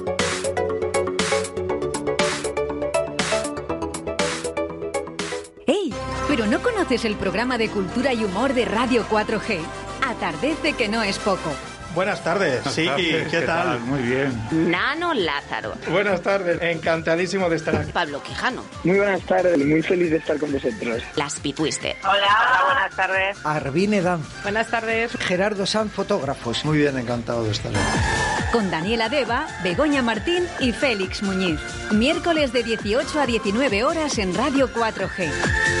¿Pero no conoces el programa de cultura y humor de Radio 4G? Atardece que no es poco. Buenas tardes, Siki, ¿qué, tal? Muy bien. Nano Lázaro. Buenas tardes, encantadísimo de estar aquí. Pablo Quijano. Muy buenas tardes, muy feliz de estar con vosotros. Las Pitwister. Hola, hola, buenas tardes. Arvine Dan. Buenas tardes. Gerardo San, fotógrafos. Muy bien, encantado de estar aquí. Con Daniela Deva, Begoña Martín y Félix Muñiz. Miércoles de 18 a 19 horas en Radio 4G.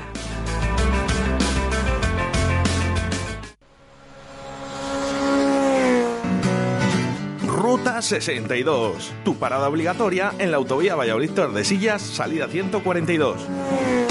Ruta 62, tu parada obligatoria en la autovía Valladolid-Tordesillas, salida 142.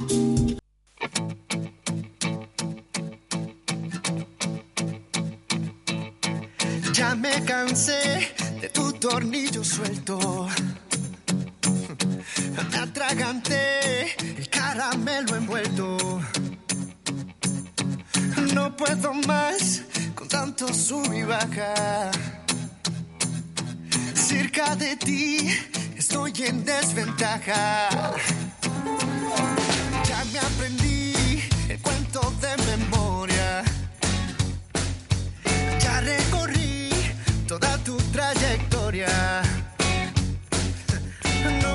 Me cansé de tu tornillo suelto. Me atraganté el caramelo envuelto. No puedo más con tanto sub y baja. Cerca de ti estoy en desventaja. Ya me aprendí No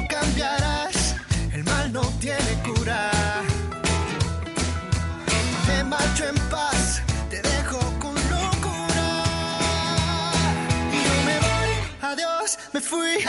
cambiarás, el mal no tiene cura. Me marcho en paz, te dejo con locura. Yo me voy, adiós, me fui,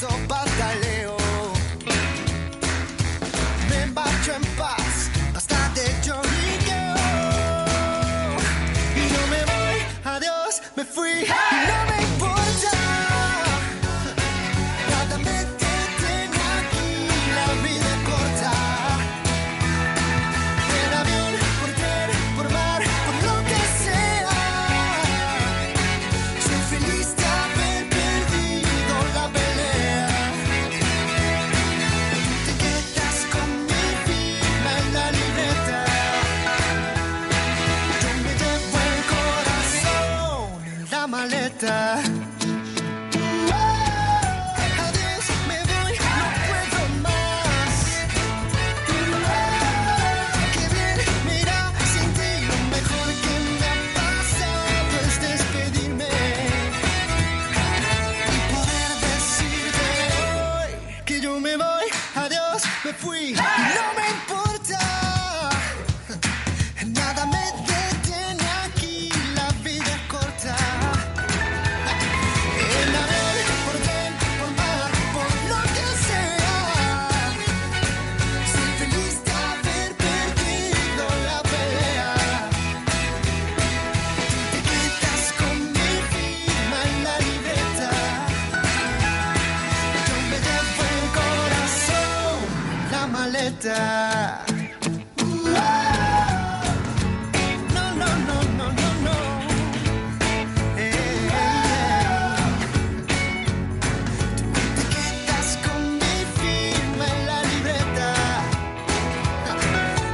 don't bother. No, no, no, no, no, no. Tú te quedas con mi firma en la libreta.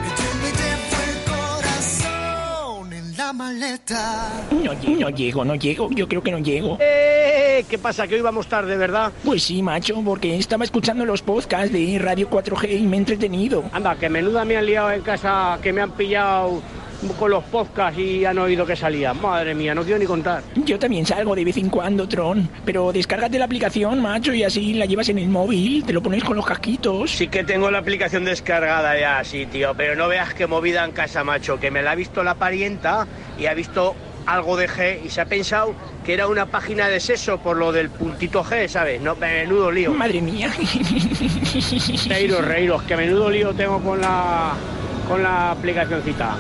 Y tú me llevo el corazón en la maleta. No, no llego, no llego. Yo creo que no llego. ¡Eh! ¿Qué pasa? Que hoy vamos tarde, ¿verdad? Pues sí, macho, porque estaba escuchando los podcasts de Radio 4G y me he entretenido. Anda, que menuda me han liado en casa, que me han pillado con los podcasts y han oído que salía. Madre mía, no quiero ni contar. Yo también salgo de vez en cuando, Tron. Pero descárgate la aplicación, macho, y así la llevas en el móvil, te lo pones con los casquitos. Sí que tengo la aplicación descargada ya, sí, tío, pero no veas qué movida en casa, macho, que me la ha visto la parienta y ha visto algo de G y se ha pensado que era una página de sexo por lo del puntito G, ¿sabes? No, menudo lío. Madre mía. [LAUGHS] Reiros, reiros, que menudo lío tengo con la con la aplicacioncita.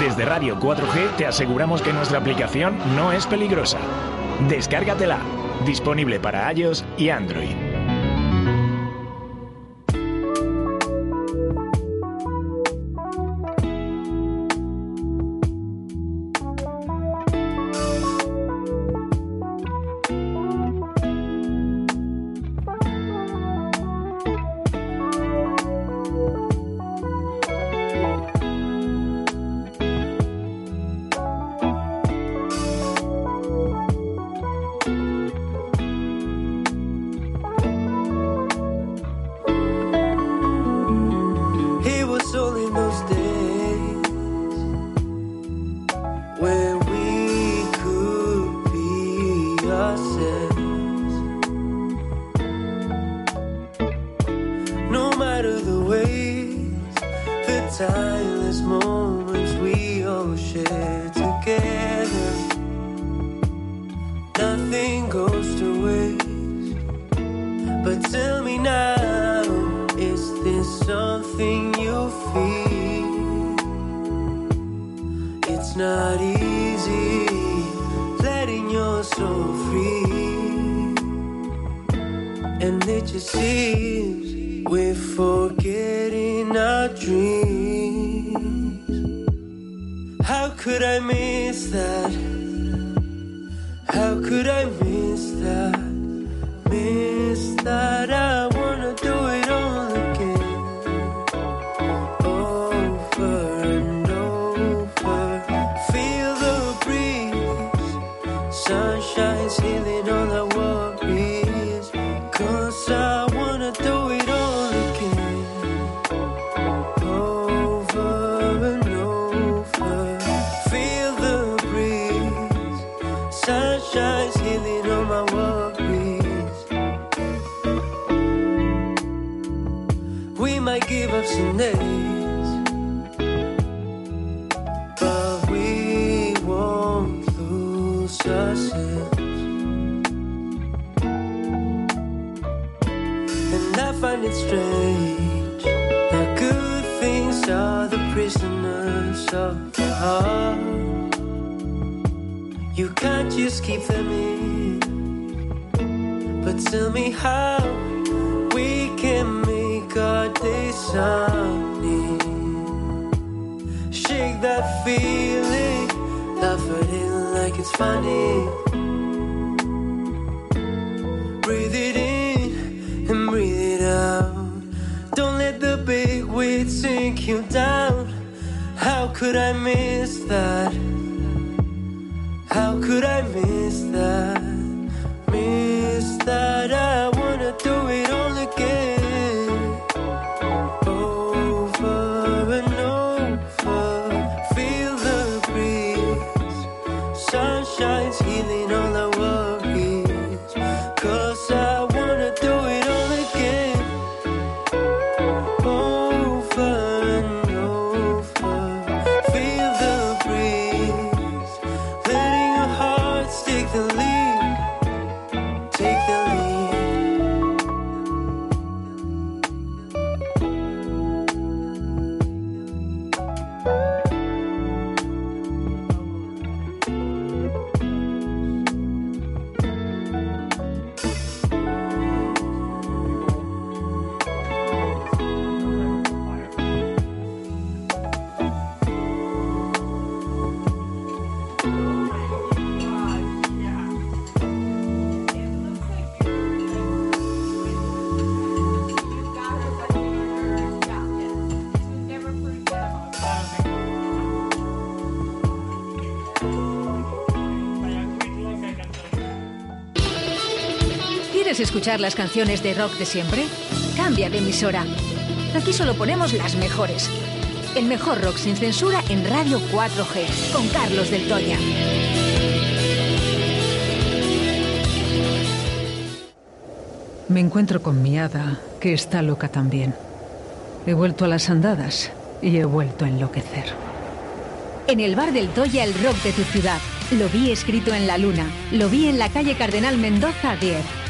Desde Radio 4G te aseguramos que nuestra aplicación no es peligrosa. Descárgatela. Disponible para iOS y Android. Escuchar las canciones de rock de siempre? Cambia de emisora. Aquí solo ponemos las mejores. El mejor rock sin censura en Radio 4G, con Carlos del Toya. Me encuentro con mi hada, que está loca también. He vuelto a las andadas y he vuelto a enloquecer. En el bar del Toya, el rock de tu ciudad. Lo vi escrito en la luna. Lo vi en la calle Cardenal Mendoza 10.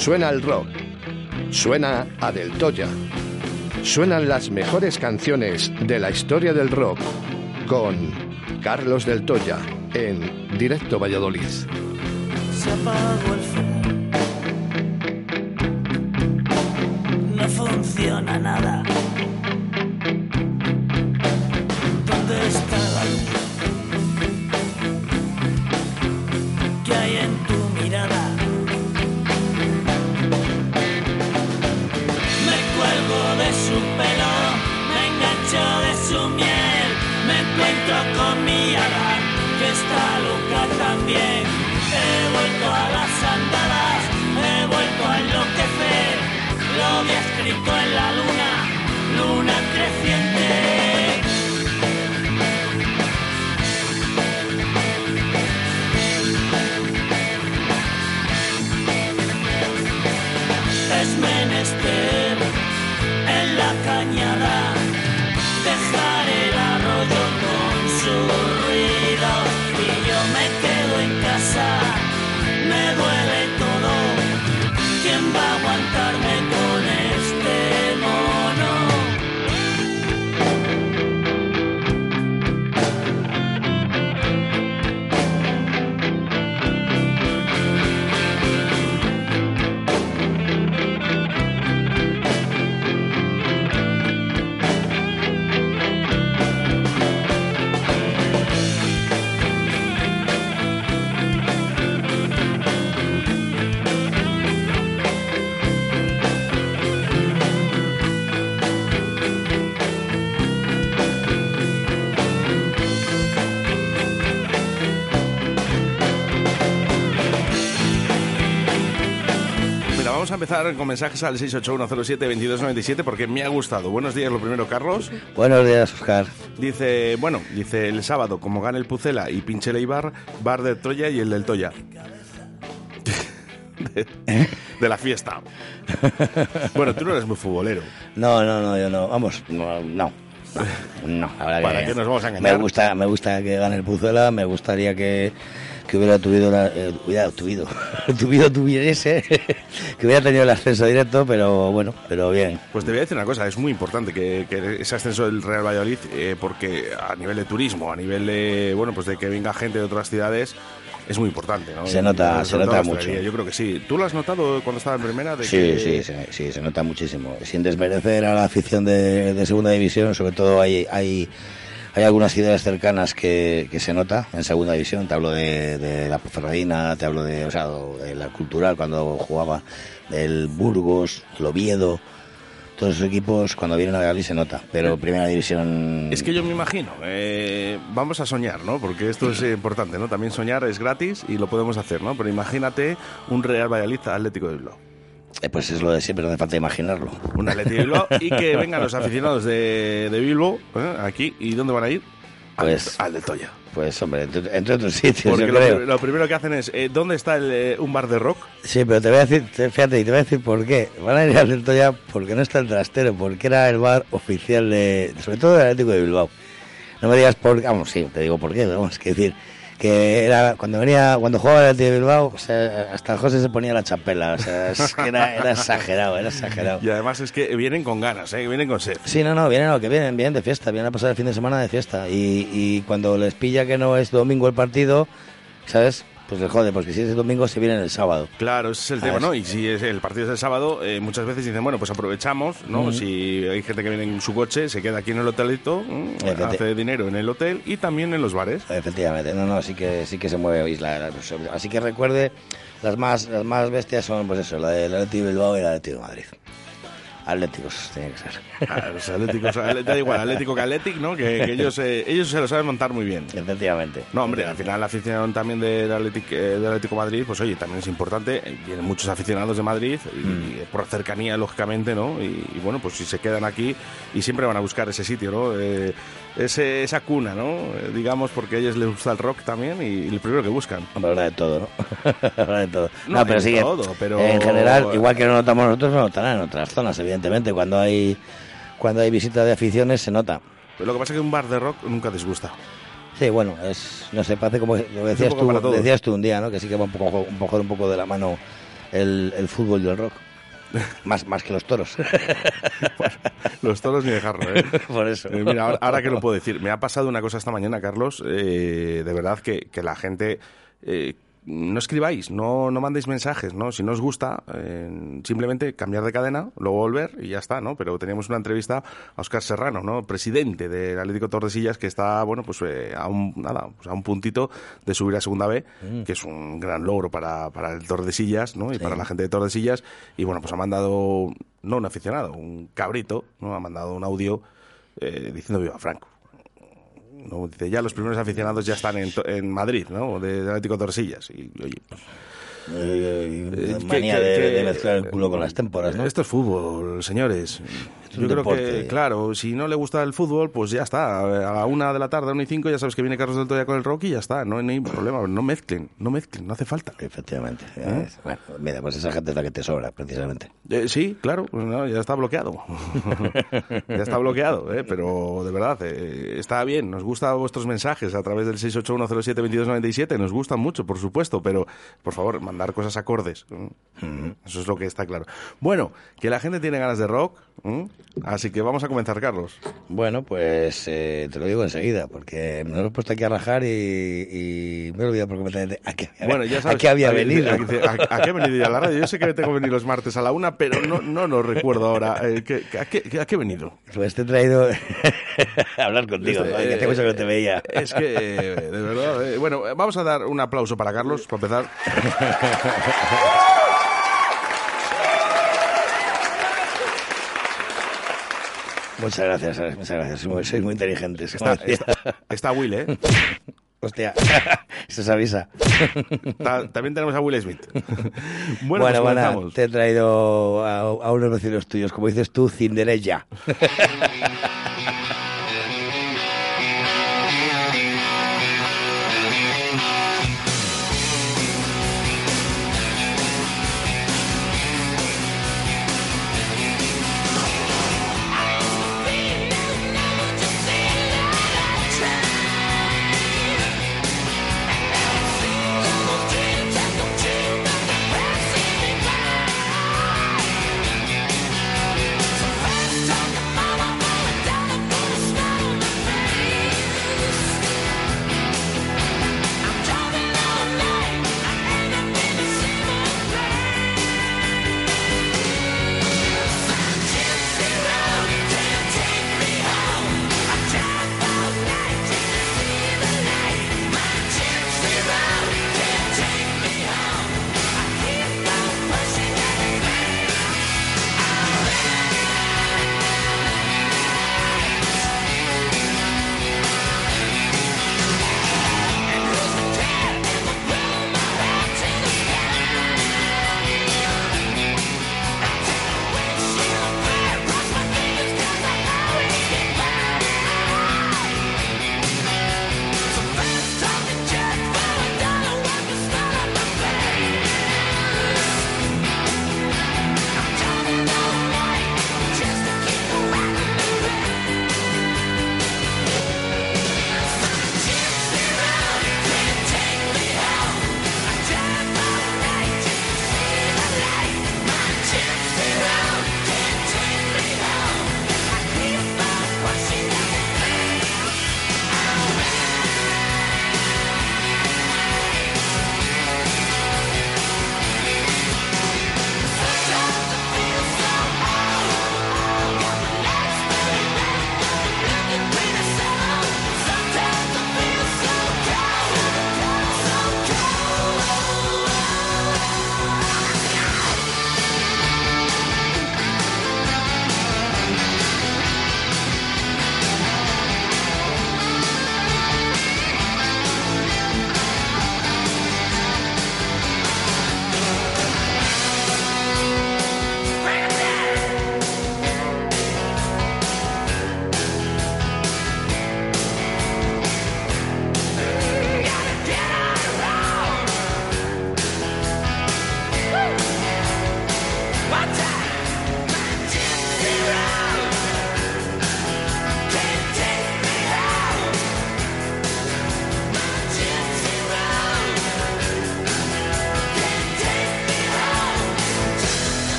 Suena el rock. Suena a Del Toya. Suenan las mejores canciones de la historia del rock con Carlos Del Toya en Directo Valladolid. Se apagó el fuego. No funciona nada. Empezar con mensajes al 681072297 porque me ha gustado. Buenos días, lo primero, Carlos. Buenos días, Oscar. Dice, bueno, dice el sábado, como gane el Pucela y pinche el Eibar, bar de Troya y el del Toya. De, [LAUGHS] de la fiesta. Bueno, tú no eres muy futbolero. No, no, no, yo no. Vamos, no, no. No, ¿Para que qué nos vamos a engañar? Me gusta, me gusta que gane el Puzuela, me gustaría que, que hubiera tuvido, la, eh, hubiera tuvido, [LAUGHS] tuvido, tuviese, que hubiera tenido el ascenso directo, pero bueno, pero bien. Pues te voy a decir una cosa, es muy importante que, que ese ascenso del Real Valladolid, eh, porque a nivel de turismo, a nivel de, bueno, pues de que venga gente de otras ciudades, es muy importante, ¿no? Se nota- se nota mucho. Yo creo que sí. ¿Tú lo has notado cuando estaba en primera? De Sí, que- sí, sí, sí, se nota muchísimo. Sin desmerecer a la afición de, de segunda división, sobre todo hay, hay, hay algunas ciudades cercanas que, que se nota en segunda división. Te hablo de, de la Ponferradina, te hablo de, o sea, de la Cultural cuando jugaba, del Burgos, el Oviedo. Todos esos equipos cuando vienen a Valladolid se nota, pero primera división... Es que yo me imagino, eh, vamos a soñar, ¿no? Porque esto es eh, importante, ¿no? También soñar es gratis y lo podemos hacer, ¿no? Pero imagínate un Real Valladolid Atlético de Bilbao. Eh, pues es lo de siempre, no hace falta imaginarlo. Un Atlético de Bilbao y que vengan los aficionados de, de Bilbao ¿eh? aquí. ¿Y dónde van a ir? Pues, al de Toya. Pues hombre, entre, otros sitios, Porque yo lo, creo. lo primero que hacen es, eh, ¿dónde está el, eh, un bar de rock? Sí, pero te voy a decir, te- fíjate, y te voy a decir por qué. Van a ir al Del Toya porque no está el trastero, porque era el bar oficial de, sobre todo del Atlético de Bilbao. No me digas por qué, vamos, sí, te digo por qué, vamos, que decir, que era cuando venía cuando jugaba el de Bilbao o sea, hasta José se ponía la chapela o sea es que era, era exagerado era exagerado Y además es que vienen con ganas, ¿eh? vienen con sed. Sí, no, no, vienen lo que vienen, vienen de fiesta, vienen a pasar el fin de semana de fiesta. Y, y cuando les pilla que no es domingo el partido, ¿sabes? Pues les jode, porque si es el domingo se vienen el sábado. Claro, ese es el tema, ¿Sabes? ¿no? Y si es el partido es el sábado, eh, muchas veces dicen, bueno, pues aprovechamos, ¿no? Si hay gente que viene en su coche, se queda aquí en el hotelito, mm, hace dinero en el hotel y también en los bares. Efectivamente, no, no, sí que, sí que se mueve Isla. Así que recuerde, las más, las más bestias son, pues eso, la del Atlético de Bilbao y la del Atlético de Madrid. Atléticos, tiene que ser. Ah, los atléticos, ale- da igual, Atlético que Atlético, ¿no? Que, que ellos, eh, ellos se lo saben montar muy bien. Efectivamente. No, hombre, al final la afición también del Atlético, eh, del Atlético Madrid, pues oye, también es importante. eh, Vienen muchos aficionados de Madrid y, Mm. por cercanía, lógicamente, ¿no? Y, y bueno, pues si se quedan aquí y siempre van a buscar ese sitio, ¿no? Eh, ese- esa cuna, ¿no? Eh, digamos, porque a ellos les gusta el rock también y, y lo primero que buscan. Habrá de todo, ¿no? [LAUGHS] habrá de todo. No, No, pero sí, todo, pero- en general, igual que lo notamos nosotros, lo notarán en otras zonas, evidentemente. Cuando hay, cuando hay visita de aficiones se nota. Pero lo que pasa es que un bar de rock nunca disgusta. Sí, bueno, es, no sé, parece como lo decías tú, decías tú un día, ¿no? Que sí que va un poco, un poco, un poco de la mano el, el fútbol y el rock. Más, más que los toros. [LAUGHS] Los toros ni dejarlo, ¿eh? [LAUGHS] Por eso. Eh, mira, ahora, ahora que lo puedo decir, me ha pasado una cosa esta mañana, Carlos, eh, de verdad que, que la gente... eh, no escribáis, no, no mandéis mensajes, ¿no? Si no os gusta, eh, simplemente cambiar de cadena, luego volver y ya está, ¿no? Pero teníamos una entrevista a Oscar Serrano, ¿no? Presidente del Atlético Tordesillas, que está, bueno, pues eh, a un, nada, pues a un puntito de subir a Segunda B, Mm. que es un gran logro para, para el Tordesillas, ¿no? Y para la gente de Tordesillas. Y bueno, pues ha mandado, no un aficionado, un cabrito, ¿no? Ha mandado un audio eh, diciendo viva Franco. ¿No? Dice, ya los primeros aficionados ya están en, en Madrid, ¿no? De, Atlético Tordesillas. Y, oye, pues, eh, manía que- de, que- de mezclar el culo con las témporas, ¿no? Esto es fútbol, señores. es Yo creo deporte. que, claro, si no le gusta el fútbol, pues ya está. A la una de la tarde, a una y cinco, ya sabes que viene Carlos del Toya con el rock y ya está. No hay ningún problema. No mezclen, no mezclen, no hace falta. Efectivamente. ¿Eh? Bueno, mira, pues esa gente es la que te sobra, precisamente. Eh, sí, claro, pues no, ya está bloqueado. [LAUGHS] ya está bloqueado, ¿eh? pero de verdad, eh, está bien. Nos gustan vuestros mensajes a través del 681072297. Nos gustan mucho, por supuesto, pero por favor, mandar cosas acordes. ¿eh? Eso es lo que está claro. Bueno, que la gente tiene ganas de rock, ¿eh? así que vamos a comenzar, Carlos. Bueno, pues eh, te lo digo enseguida, porque me lo he puesto aquí a rajar y, y me he olvidado por completamente a qué, Bueno, ya sabes, a qué había venido. A, a- a qué he venido ya a la radio? Yo sé que tengo que venir los martes a la una, pero no, no lo recuerdo ahora. Eh, ¿qué- qué- a, qué, ¿A qué he venido? Pues te he traído [LAUGHS] a hablar contigo, Este, que hace eh, mucho que no te veía. Es que, eh, de verdad. eh, bueno, eh, vamos a dar un aplauso para Carlos, para empezar. [LAUGHS] [LAUGHS] Muchas gracias, Alex, muchas gracias. Sois muy, sois muy inteligentes. Está, Will, ¿eh? [LAUGHS] Hostia, [LAUGHS] eso se avisa. Ta- también tenemos a Will Smith. bueno, Bueno, pues bueno, te he traído a, a unos vecinos tuyos, como dices tú, Cinderella.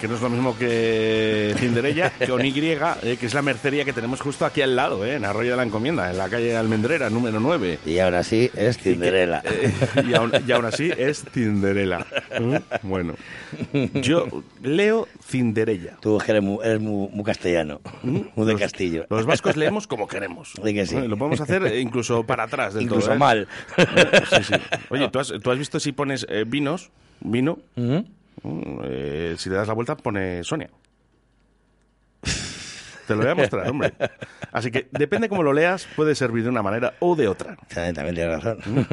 Que no es lo mismo que Cinderella, con Y, eh, que es la mercería que tenemos justo aquí al lado, eh, en Arroyo de la Encomienda, en la calle Almendrera, número 9. Y ahora sí es Cinderella. Eh, y, aún, y aún así es Cinderella. ¿Mm? Bueno, yo leo Cinderella. Tú que eres muy, eres muy- muy castellano, muy de Castillo. Los vascos leemos como queremos. Que sí. Eh, Lo podemos hacer eh, incluso para atrás del Incluso todo, ¿eh? mal. Sí, sí. Oye, ¿tú has, tú has visto si pones eh, vinos, vino, Mm, eh, si le das la vuelta pone Sonia. Te lo voy a mostrar, hombre. Así que depende cómo lo leas, puede servir de una manera o de otra. También, también tienes razón.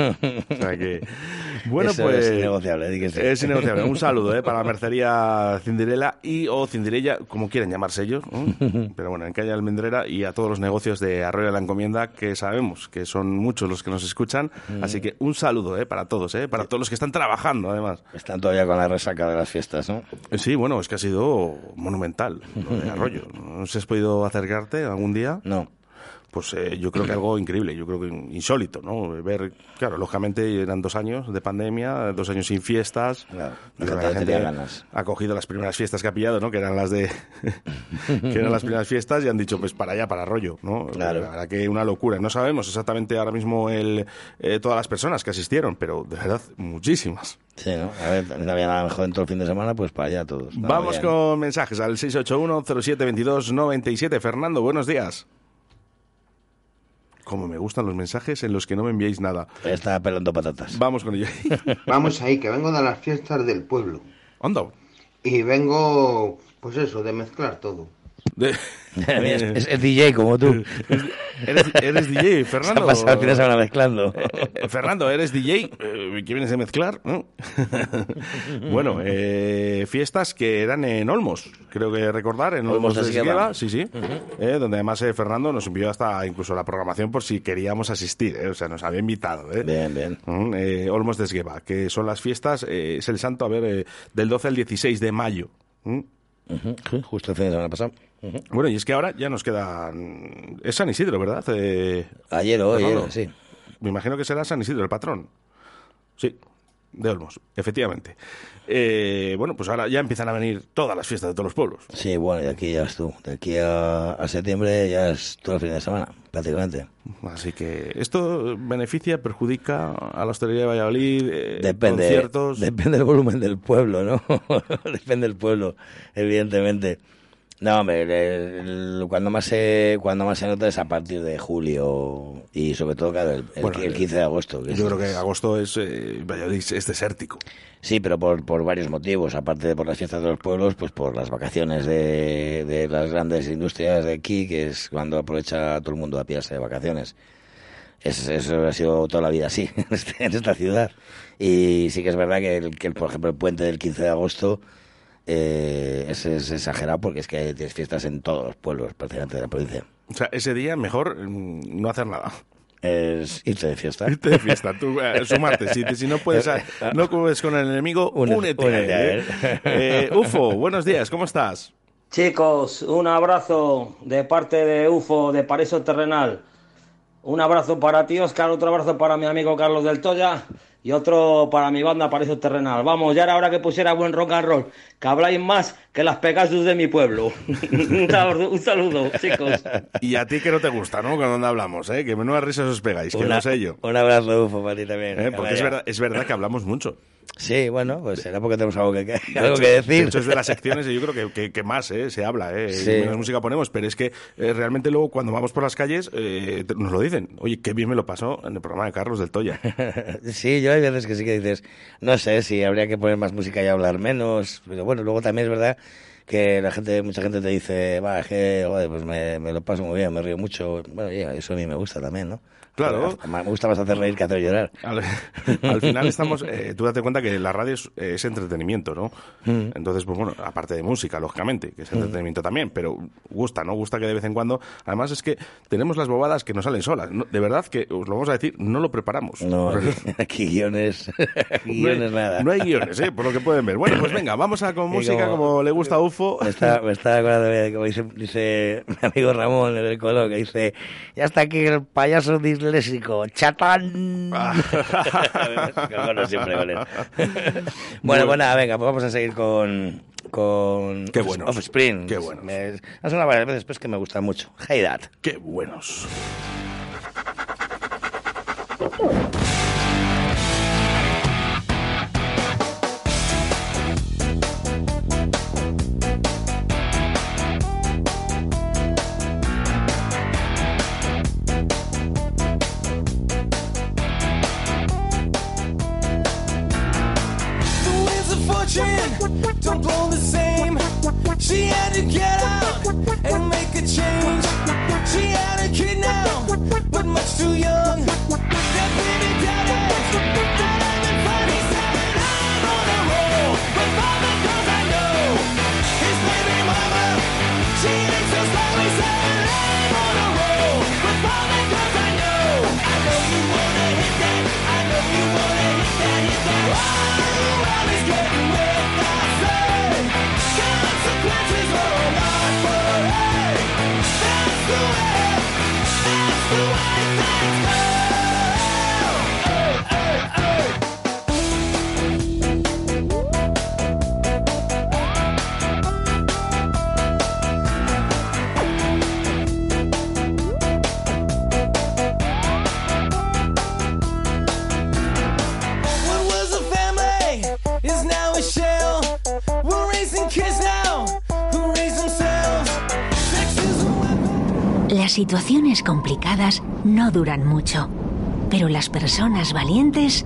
O sea que, [LAUGHS] bueno, Eso pues... es innegociable, sí. Es innegociable. Un saludo ¿eh? para la [LAUGHS] mercería Cinderella y o Cinderella, como quieran llamarse ellos. [LAUGHS] Pero bueno, en calle Almendrera y a todos los negocios de Arroyo de la Encomienda, que sabemos que son muchos los que nos escuchan. Mm. Así que un saludo ¿eh? para todos, ¿eh? para todos los que están trabajando, además. Están todavía con la resaca de las fiestas, ¿no? Sí, bueno, es que ha sido monumental lo de Arroyo. ¿No sé si has acercarte algún día? No. Pues eh, yo creo que algo increíble, yo creo que insólito, ¿no? Ver, claro, lógicamente eran dos años de pandemia, dos años sin fiestas. Claro, la gente ganas. ha cogido las primeras fiestas que ha pillado, ¿no? Que eran las de [LAUGHS] que eran las primeras fiestas y han dicho pues para allá, para Arroyo, ¿no? Claro. La verdad que una locura. No sabemos exactamente ahora mismo el, eh, todas las personas que asistieron, pero de verdad muchísimas. Sí, ¿no? A ver, no había nada mejor en todo el fin de semana, pues para allá todos. Vamos bien. con mensajes al 681-0722-97. Fernando, buenos días. Como me gustan los mensajes en los que no me enviáis nada. Estaba pelando patatas. Vamos con ello. [LAUGHS] Vamos ahí, que vengo de las fiestas del pueblo. Anda. Y vengo, pues eso, de mezclar todo. De- [LAUGHS] [LAUGHS] es, es- es DJ como tú. ¿Eres, eres DJ, Fernando? [LAUGHS] Se ha pasado el fin de semana mezclando. Eh, Fernando, ¿eres DJ? Eh, ¿Qué vienes de mezclar? ¿no? bueno, eh, fiestas que eran en Olmos, creo que recordar, en Olmos Olmos, de sí, sí, eh, donde además eh, Fernando nos envió hasta incluso la programación por si queríamos asistir, eh, o sea, nos había invitado. eh. Bien, bien. Eh, Olmos de Esgueva, que son las fiestas, eh, es el santo, a ver, eh, del 12 al 16 de mayo. Justo el fin de semana pasado. Bueno, y es que ahora ya nos quedan... Es San Isidro, ¿verdad? Eh, Ayer o ayer, Fernando. sí. Me imagino que será San Isidro, el patrón. Sí, de Olmos, efectivamente. Eh, bueno, pues ahora ya empiezan a venir todas las fiestas de todos los pueblos. Sí, bueno, y aquí ya es tú. De aquí a, a septiembre ya es todo el fin de semana, prácticamente. Así que esto beneficia, perjudica a la hostelería de Valladolid, eh, Depende, conciertos... depende del volumen del pueblo, ¿no? [LAUGHS] depende del pueblo, evidentemente. No, hombre, el- el- cuando más se cuando más se nota es a partir de julio y sobre todo, claro, el, Bueno, el 15 de agosto. que Yo es- creo que agosto es, eh, es desértico. Sí, pero por, por varios motivos. Aparte de por las fiestas de los pueblos, pues por las vacaciones de, de las grandes industrias de aquí, que es cuando aprovecha todo el mundo a pillarse de vacaciones. Es- eso ha sido toda la vida así [LAUGHS] en, esta ciudad. Y sí que es verdad que, el, que el, por ejemplo, el puente del 15 de agosto eh, es, es exagerado porque es que tienes fiestas en todos los pueblos prácticamente de la provincia. O sea, ese día mejor mm, no hacer nada. Es irte de fiesta. Irte de fiesta, tú, eh, sumarte. Si, si no puedes, eh, [LAUGHS] no puedes con el enemigo, Únete- únete, a a él, ¿eh? Eh, Ufo, buenos días, ¿cómo estás? Chicos, un abrazo de parte de UFO, de Paraíso Terrenal. Un abrazo para ti, Oscar, otro abrazo para mi amigo Carlos del Toya y otro para mi banda Paraíso Terrenal. Vamos, ya era hora que pusiera buen rock and roll, que habláis más que las Pegasus de mi pueblo. [LAUGHS] un, saludo, un saludo, chicos. Y a ti que no te gusta, ¿no? Cuando hablamos, ¿eh? Que menudas risas os pegáis, que lo sé yo. Un abrazo, UFO, para ti también. ¿eh? Porque es verdad, es verdad que hablamos mucho. Sí, bueno, pues será porque tenemos algo que, algo que decir. de hecho, es de las secciones y yo creo que, que- que más ¿eh? se habla, ¿eh? Sí. Menos música ponemos, pero es que eh, realmente luego cuando vamos por las calles eh, nos lo dicen. Oye, qué bien me lo pasó en el programa de Carlos del Toya. [LAUGHS] Sí, yo hay veces que sí que dices, no sé si habría que poner más música y hablar menos, pero bueno, luego también es verdad que la gente, mucha gente te dice, va, es que, joder, pues me, me lo paso muy bien, me río mucho. Bueno, eso a mí me gusta también, ¿no? Claro. Me gusta más hacer reír que hacer llorar. Al, al final estamos, eh, tú date cuenta que la radio es, es entretenimiento, ¿no? Mm. Entonces, pues bueno, aparte de música, lógicamente, que es entretenimiento también, pero gusta, ¿no? Gusta que de vez en cuando, además es que tenemos las bobadas que nos salen solas. ¿no? De verdad que, os lo vamos a decir, no lo preparamos. No, [LAUGHS] aquí, guiones, aquí No hay- guiones nada. No hay guiones, ¿eh? por lo que pueden ver. Bueno, pues venga, vamos a con música como- como le gusta a Ufo. UFO. Me está, me está acordando de como dice, dice mi amigo Ramón en el colo, que dice, ya está aquí el payaso disléxico, chatán. [LAUGHS] Bueno, siempre con él. [LAUGHS] bueno, nada, venga, pues vamos a seguir con... con Qué buenos. Offspring. Qué buenos. Me, ha sonado varias veces, pero es que me gusta mucho. Hey Dad. Qué buenos. She had to get out and make a change. She had a kid now, but much too young. That baby Las situaciones complicadas no duran mucho, pero las personas valientes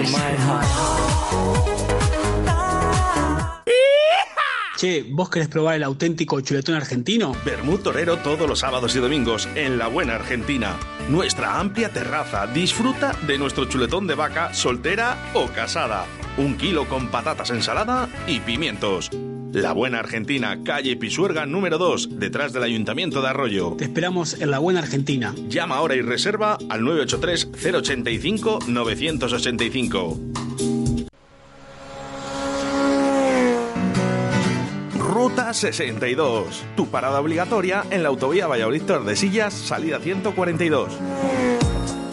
Che, ¿vos querés probar el auténtico chuletón argentino? Bermú Torero todos los sábados y domingos en La Buena Argentina. Nuestra amplia terraza. Disfruta de nuestro chuletón de vaca soltera o casada. Un kilo con patatas ensalada y pimientos. La Buena Argentina, calle Pisuerga número 2, detrás del Ayuntamiento de Arroyo. Te esperamos en la buena Argentina. Llama ahora y reserva al 983-085-985. Ruta 62. Tu parada obligatoria en la autovía Valladolid Tordesillas, salida 142.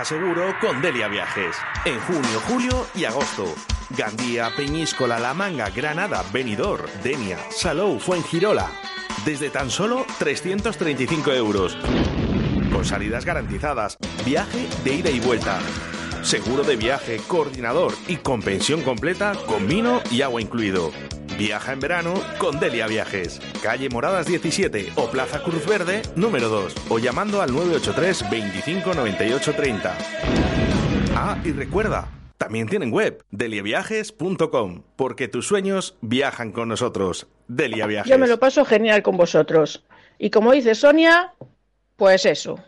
Seguro con Delia Viajes. En junio, julio y agosto. Gandía, Peñíscola, La Manga, Granada, Benidorm, Denia, Salou, Fuengirola. Desde tan solo 335 euros. Con salidas garantizadas. Viaje de ida y vuelta. Seguro de viaje, coordinador y con pensión completa con vino y agua incluido. Viaja en verano con Delia Viajes. Calle Moradas 17 o Plaza Cruz Verde número 2 o llamando al 983 25 98 30. Ah, y recuerda, también tienen web deliaviajes.com porque tus sueños viajan con nosotros. Delia Viajes. Yo me lo paso genial con vosotros. Y como dice Sonia, pues eso.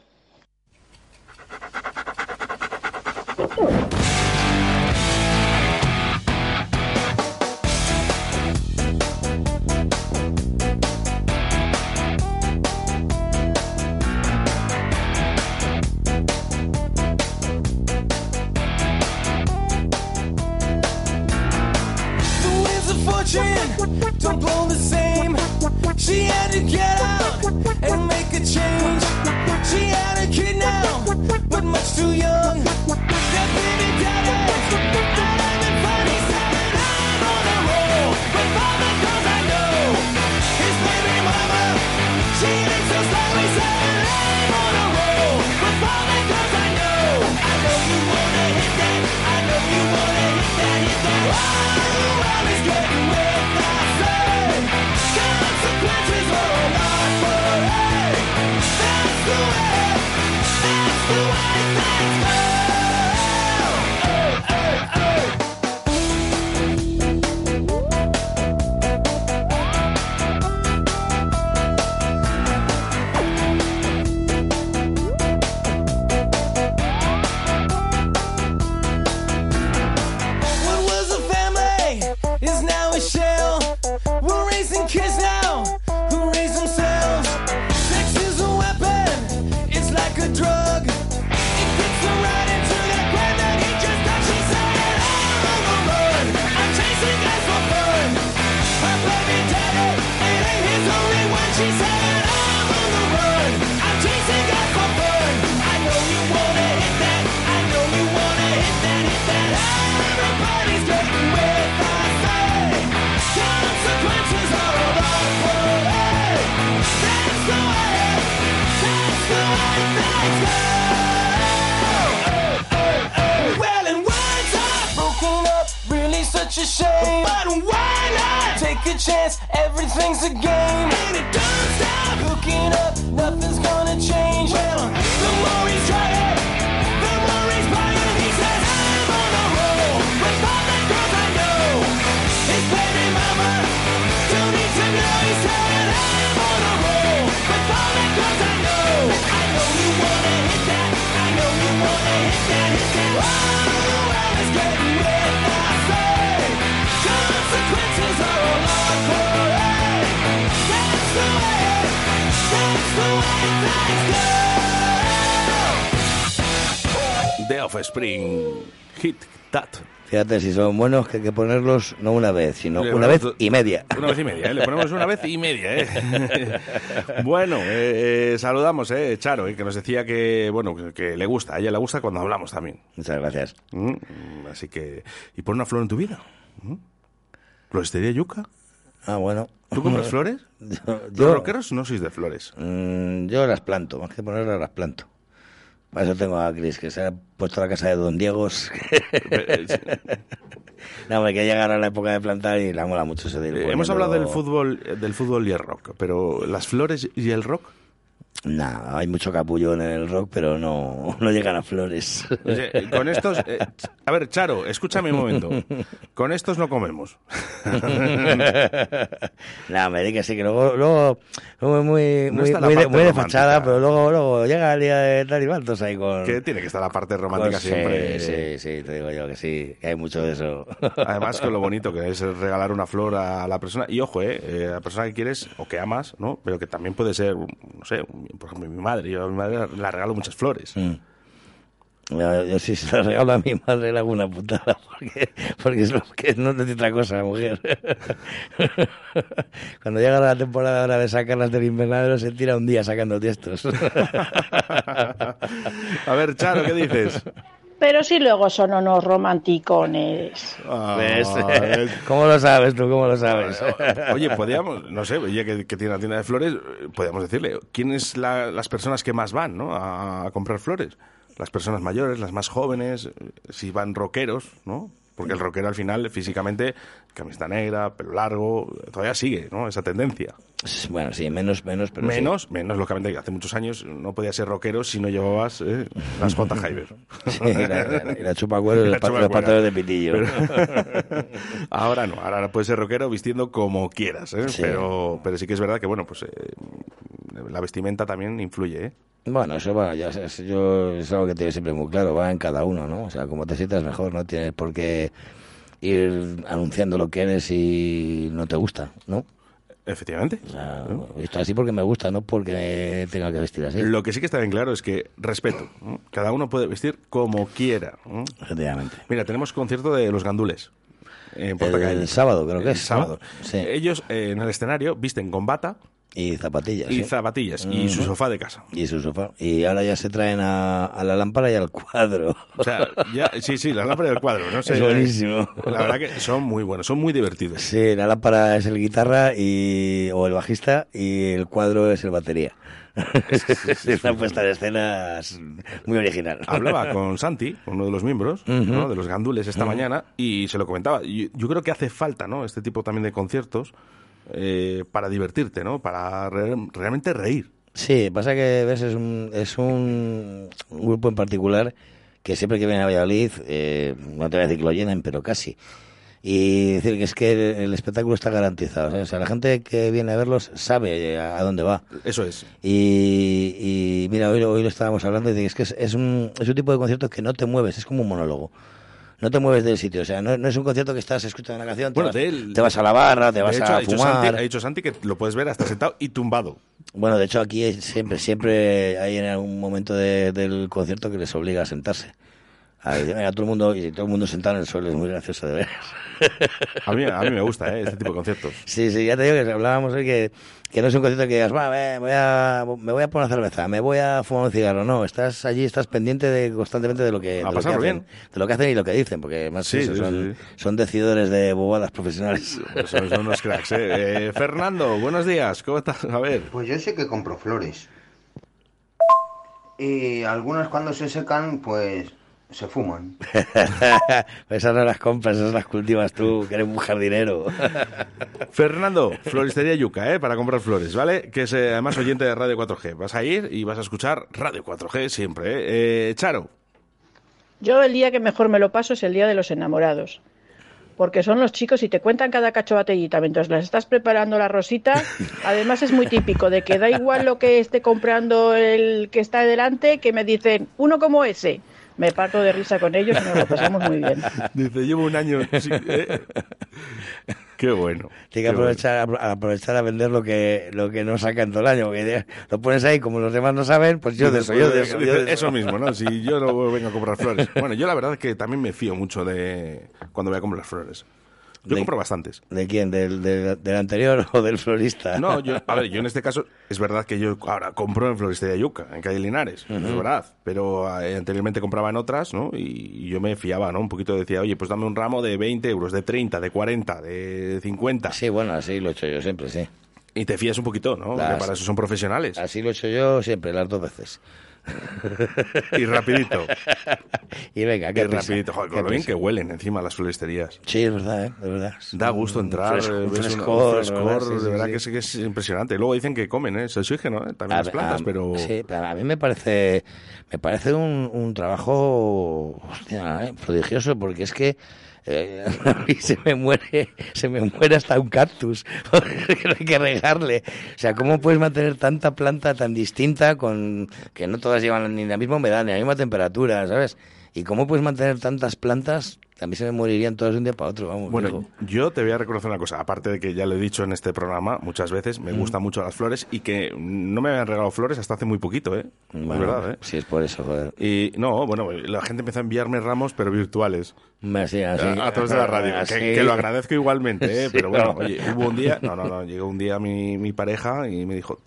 don't blow the same. She had to get out and make a change. She had a kid now, but much too young. That baby daddy, that I'm on a roll the girls I know. His baby mama, she looks so. I'm on a roll the girls I know. I know you wanna hit that. I know you wanna hit that. Hit that. Chance? Everything's a game, Offspring. Hit that. Fíjate, si son buenos, que hay que ponerlos no una vez, sino Le una vez y media. Una vez y media, ¿eh? le ponemos una vez y media. ¿eh? [LAUGHS] bueno, eh, eh, saludamos, eh, Charo, eh, que nos decía que bueno que, que le gusta, a ella le gusta cuando hablamos también. Muchas gracias. Mm, así que, ¿y pon una flor en tu vida? ¿Mm? ¿Floristería Yuca? Ah, bueno. ¿Tú compras [LAUGHS] flores? Yo, Los yo- rockeros no sois de flores. Mm, yo las planto, más que ponerlas las planto. Para eso tengo a Cris, que se ha puesto la casa de Don Diegos. [LAUGHS] no, hombre, que llegar a la época de plantar y la mola mucho ese Eh, hemos hablado del fútbol, del fútbol y el rock, pero las flores y el rock. Nah, hay mucho capullo en el rock, pero no, [LAUGHS] no llegan a flores. Eh, con estos, eh, a ver, Charo, escúchame un momento. Con estos no comemos. [LAUGHS] Nada, me di que sí, que luego, luego, es muy, No muy, muy, de, muy fachada, pero luego, luego llega el día de tal y cuantos ahí con... Que tiene que estar la parte romántica con- sí, siempre. Sí, sí, te digo yo que sí, que hay mucho de eso. [LAUGHS] Además, con lo bonito que es regalar una flor a la persona. Y ojo, eh, eh, a la persona que quieres o que amas, ¿no? Pero que también puede ser, no sé, un- por ejemplo, mi madre. Yo a mi madre la regalo muchas flores. Mm. Yo sí se lo regalo a mi madre le hago una putada [LAUGHS] porque, porque es lo que no necesita otra cosa, mujer. [LAUGHS] Cuando llega la temporada ahora de sacarlas del invernadero se tira un día sacando tiestos. [LAUGHS] A ver, Charo, ¿qué dices? Pero sí luego son unos romanticones. ¿Ves? Ah, [LAUGHS] ¿Cómo lo sabes tú? ¿Cómo lo sabes? Oye, podríamos, no sé, oye, que, que tiene una tienda de flores, eh, podríamos decirle, ¿quiénes la, las personas que más van ¿no? a, a comprar flores? Las personas mayores, las más jóvenes, eh, si van rockeros, ¿no? Porque el rockero al final, físicamente, camiseta negra, pelo largo, todavía sigue, ¿no? Esa tendencia. Bueno, sí, menos, menos, pero sí. menos, menos, lógicamente, hace muchos años no podía ser rockero si no llevabas eh, las J. Hyber. [LAUGHS] Sí, la, la, y la chupacuero y [LAUGHS] los, La pantalones de pitillo. Pero- [LAUGHS] ahora no, ahora puedes ser rockero vistiendo como quieras, ¿eh? Sí. Pero, pero sí que es verdad que, bueno, pues eh, la vestimenta también influye, ¿eh? Bueno, eso bueno, ya es, yo, es algo que tengo siempre muy claro, va en cada uno, ¿no? O sea, como te sientas mejor, no tienes por qué ir anunciando lo que eres y no te gusta, ¿no? Efectivamente. O sea, esto así porque me gusta, no porque tenga que vestir así. Lo que sí que está bien claro es que respeto. ¿no? Cada uno puede vestir como quiera. ¿no? Efectivamente. Mira, tenemos concierto de los gandules. En Portacalle. El sábado creo que El es, ¿no? sábado. Sí. Ellos eh, en el escenario visten con bata Y zapatillas. Y sí. zapatillas. Y su sofá de casa. Y su sofá. Y ahora ya se traen a, a la lámpara y al cuadro. O sea, ya, sí, sí, la lámpara del cuadro, no sé. Es buenísimo. La verdad que son muy buenos, son muy divertidos. Sí, la lámpara es el guitarra y, o el bajista y el cuadro es el batería. es [LAUGHS] una puesta de escena muy original. Hablaba [LAUGHS] con Santi, uno de los miembros, Ujú. ¿no? de los gandules esta Ujú. mañana, y se lo comentaba. Yo, yo creo que hace falta ¿no? este tipo también de conciertos eh, para divertirte, ¿no? para re- realmente reír. Sí, pasa que ves es un, es un, un grupo en particular que siempre que viene a Valladolid, eh, no te voy a decir que lo llenen, pero casi. Y decir que es que el, el espectáculo está garantizado. ¿sabes? O sea, la gente que viene a verlos sabe a, a dónde va. Eso es. Y, y mira, hoy, lo- hoy lo estábamos hablando y es que es, es un, es un tipo de concierto que no te mueves, es como un monólogo. No te mueves del sitio, o sea, no, no es un concierto que estás escuchando una canción, te, Bueno, vas, te vas a la barra, te vas hecho, a ha dicho, fumar. Santi, ha dicho Santi que lo puedes ver hasta sentado y tumbado. Bueno, de hecho aquí siempre, siempre hay en algún momento de- del concierto que les obliga a sentarse. A, a todo el mundo y todo el mundo sentado en el suelo es muy gracioso de ver. A mí, a mí me gusta ¿eh? [LAUGHS] este tipo de conciertos. Sí, sí, ya te digo que hablábamos hoy que, que no es un concierto que digas, "Va, me voy a, me voy a poner una cerveza, me voy a fumar un cigarro. No, estás allí, estás pendiente de, constantemente de lo que, de lo que pasarlo hacen, bien. de lo que hacen y lo que dicen, porque además Sí, eso, sí, son, sí. son decidores de bobadas profesionales. Pues son, son unos cracks. ¿eh? Eh, Fernando, buenos días. ¿Cómo estás? A ver. Pues yo sé que compro flores. Y algunas cuando se secan, pues se fuman. [LAUGHS] esas no las compras, esas las cultivas tú, que eres un jardinero. [LAUGHS] Fernando, Floristería Yuca, ¿eh? para comprar flores, ¿vale? Que es eh, además oyente de Radio 4G. Vas a ir y vas a escuchar Radio 4G siempre, ¿eh? Eh, Charo, Yo el día que mejor me lo paso es el día de los enamorados. Porque son los chicos y te cuentan cada cacho batellita mientras las estás preparando la rosita. [LAUGHS] Además es muy típico de que da igual lo que esté comprando el que está delante, que me dicen, uno como ese. Me parto de risa con ellos y nos lo pasamos muy bien. [LAUGHS] dice, llevo un año... sí, ¿eh? Qué bueno. Tiene que aprovechar, apro- aprovechar a vender lo que, lo que no saca en todo el año. Lo pones ahí, como los demás no saben, pues yo de eso, yo de eso. yo de Dice, eso. eso mismo, ¿no? Si yo no [LAUGHS] vengo a comprar flores. Bueno, yo la verdad es que también me fío mucho de cuando voy a comprar flores. Yo De- compro bastantes. ¿De quién? ¿Del, del, del anterior [LAUGHS] o del florista? No, yo, a ver, yo en este caso es verdad que yo ahora compro en Floristería Yuca, en calle Linares, es verdad, pero eh, anteriormente compraba en otras, ¿no? Y, yo me fiaba, ¿no? Un poquito decía, oye, pues dame un ramo de 20 euros, de 30, de 40, de 50. Sí, bueno, así lo he hecho yo siempre, sí. Y te fías un poquito, ¿no? Porque para eso son profesionales. Así lo he hecho yo siempre, las dos veces. Y rapidito. y venga, prisa, rapidito. Joder, con lo bien que huelen encima las floristerías. Sí, es verdad, ¿eh? Es verdad. Da gusto entrar, un ves una- frescor, un frescor, ¿verdad? Sí, de verdad sí. que, es, que es impresionante. Luego dicen que comen, ¿eh? Es oxígeno, ¿eh? También las A- plantas, a- pero... Sí, pero a mí me parece, me parece un, un trabajo hostia, eh, prodigioso porque es que [LAUGHS] se me muere, se me muere hasta un cactus, [LAUGHS] no hay que regarle. O sea, ¿cómo puedes mantener tanta planta tan distinta con que no todas llevan ni la misma humedad ni la misma temperatura, ¿sabes? ¿Y cómo puedes mantener tantas plantas? A mí se me morirían todas de un día para otro, vamos. Bueno, yo te voy a reconocer una cosa, aparte de que ya lo he dicho en este programa muchas veces, me Mm. gustan mucho las flores y que no me habían regalado flores hasta hace muy poquito, ¿eh? Bueno, es verdad, ¿eh? Sí, es por eso, joder. Y no, bueno, la gente empezó a enviarme ramos, pero virtuales. Así, así. a, a través de la radio, Así. que, que lo agradezco igualmente, ¿eh? [LAUGHS] Pero bueno, no. oye, hubo un día, no, no, no, llegó un día mi, mi pareja y me dijo,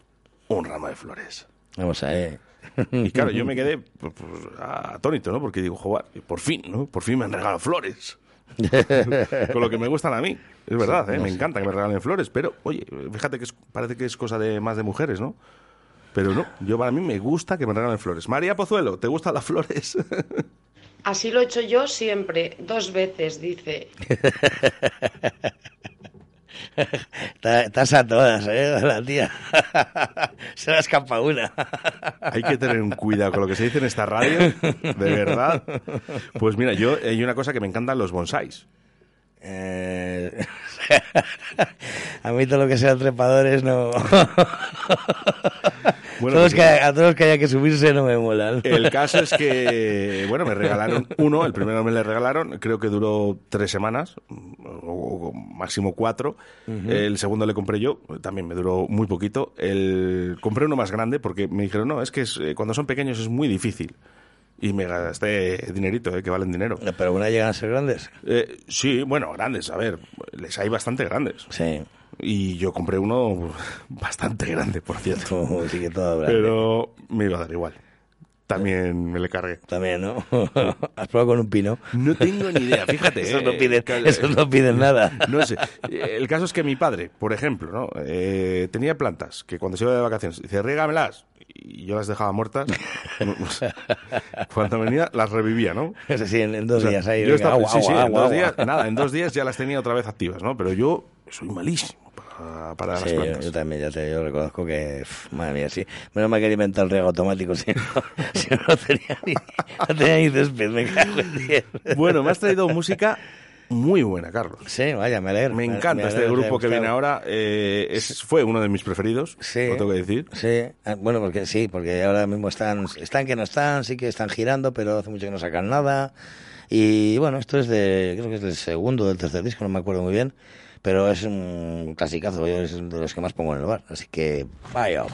un ramo de flores. Vamos a ver. [LAUGHS] Y claro, yo me quedé pues, pues, atónito, ¿no? Porque digo, joder, por fin, ¿no? Por fin me han regalado flores. [LAUGHS] Con lo que me gustan a mí. Es verdad, Sí, ¿eh? no me sé. encanta que me regalen flores. Pero, oye, fíjate que es- parece que es cosa de más de mujeres, ¿no? Pero no, yo para mí me gusta que me regalen flores. María Pozuelo, ¿te gustan las flores? Así lo he hecho yo siempre, dos veces, dice. [LAUGHS] Está- Estás a todas, ¿eh? La tía. [LAUGHS] Se la escapa una. Hay que tener un cuidado con lo que se dice en esta radio, de verdad. Pues mira, yo hay una cosa que me encantan los bonsáis. Eh, [LAUGHS] a mí todo lo que sea trepadores no. [LAUGHS] Bueno, Todos pues, que, a todos los que haya que subirse no me molan. El caso es que, bueno, me regalaron uno, el primero me le regalaron, creo que duró tres semanas, o, o máximo cuatro. El segundo le compré yo, también me duró muy poquito. El, compré uno más grande porque me dijeron, no, es que es, eh, cuando son pequeños es muy difícil. Y me gasté dinerito, eh, que valen dinero. Pero una llegan a ser grandes. Eh, sí, bueno, grandes, a ver, les hay bastante grandes. Sí. Y yo compré uno [LAUGHS] bastante grande, por cierto. [LAUGHS] Sí que todo grande. Pero me iba a dar igual. También me le cargué. También, ¿no? [LAUGHS] ¿Has probado con un pino? No tengo ni idea, fíjate. Esos eh, no piden, esos no piden nada. No sé. El caso es que mi padre, por ejemplo, ¿no? Eh, tenía plantas que cuando se iba de vacaciones, dice, rígamelas. Y yo las dejaba muertas. [LAUGHS] cuando venía, las revivía, ¿no? [LAUGHS] Eso sí, en, en dos O sea, días ahí. yo estaba- agua, sí, sí, agua, en dos días, nada, en dos días ya las tenía otra vez activas, ¿no? Pero yo soy malísimo para, para las Sí, plantas. yo también, ya te, yo reconozco que, madre mía, sí. Menos mal que inventar el riego automático, [LAUGHS] si no, si no, tenía ni, no tenía ni césped, me cago en. Bueno, me has traído música muy buena, Carlos. Sí, vaya, me alegro. Me encanta me este alegro grupo que viene ahora. eh, es, fue uno de mis preferidos, Sí. lo tengo que decir. Sí, ah, bueno, porque sí, porque ahora mismo están, están que no están, sí que están girando, pero hace mucho que no sacan nada. Y bueno, esto es de, creo que es del segundo o del tercer disco, no me acuerdo muy bien, pero es un clasicazo, yo es de los que más pongo en el bar, así que vaya. Victorious,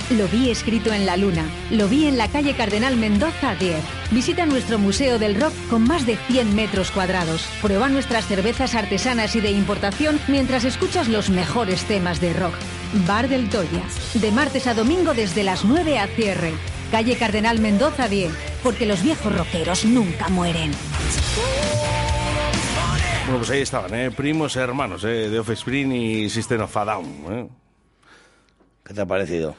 Lo vi escrito en la luna. Lo vi en la calle Cardenal Mendoza 10. Visita nuestro Museo del Rock con más de 100 metros cuadrados. Prueba nuestras cervezas artesanas y de importación mientras escuchas los mejores temas de rock. Bar del Toya. De martes a domingo desde las 9 a cierre. Calle Cardenal Mendoza 10. Porque los viejos rockeros nunca mueren. Bueno, pues ahí estaban, ¿eh? primos hermanos ¿eh? de Offspring y System of a Down. ¿eh? ¿Qué te ha parecido?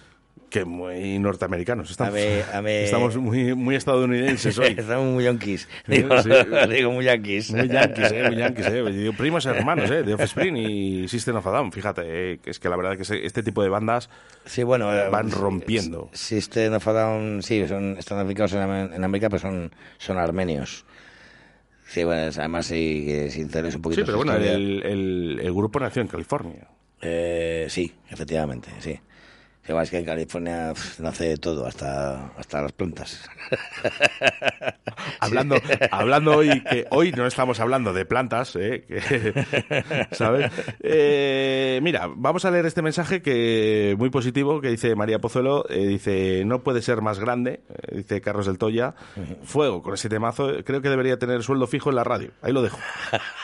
Que muy norteamericanos. Estamos, estamos muy, muy estadounidenses [LAUGHS] hoy. Estamos muy yanquis. Sí, Digo, sí. [LAUGHS] digo muy yanquis. Muy yanquis, ¿eh? Muy yanquis, ¿eh? Digo, primos hermanos, ¿eh? De Offspring y System of a Down. Fíjate, ¿eh? es que la verdad que este tipo de bandas Sí, bueno, eh, van rompiendo. System of a Down, sí, son, están aplicados en, Am- en América, pero son, son armenios. Sí, bueno, además sí, que si interesa un poquito Sí, pero bueno, el- el grupo nació en California. Eh, sí, efectivamente, sí. Igual es que en California pf, nace de todo, hasta, hasta las plantas. [LAUGHS] Hablando, hablando hoy, que hoy no estamos hablando de plantas, ¿eh? Que- [LAUGHS] ¿sabes? Eh, mira, vamos a leer este mensaje que muy positivo que dice María Pozuelo, eh, dice, no puede ser más grande, eh, dice Carlos del Toya, fuego con ese temazo, creo que debería tener sueldo fijo en la radio, ahí lo dejo.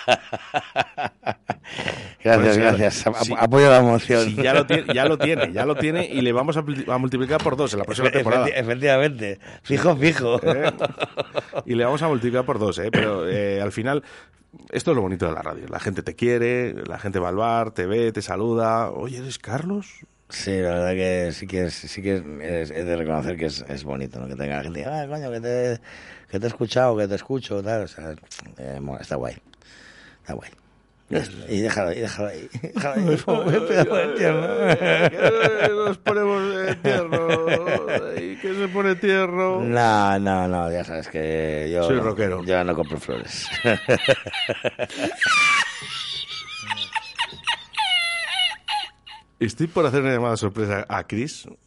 [LAUGHS] Gracias, Pues, gracias. Apoyo la moción. Ya lo tiene, ya lo tiene, ya lo tiene y le vamos a, pl- a multiplicar por dos en la próxima temporada. efecti- Efectivamente. Fijo, fijo. [LAUGHS] ¿Eh? Y le vamos a multiplicar por dos, ¿eh? Pero eh, al final, esto es lo bonito de la radio. La gente te quiere, la gente va al bar, te ve, te saluda. Oye, ¿eres Carlos? Sí, la verdad que sí que es, sí que es, de reconocer que es, es bonito, ¿no? Que tenga gente, ah, coño, que te, que te he escuchado, que te escucho, tal, o sea, eh, está guay, está guay. Y déjalo ahí, déjalo ahí, [LAUGHS] déjalo ahí, de tierno. Nos ponemos eh, tierno. ¿Y qué se pone tierno? No, no, no, ya sabes que yo... Soy rockero. Yo no compro flores. [LAUGHS] Estoy por hacer una llamada sorpresa a Chris. [LAUGHS]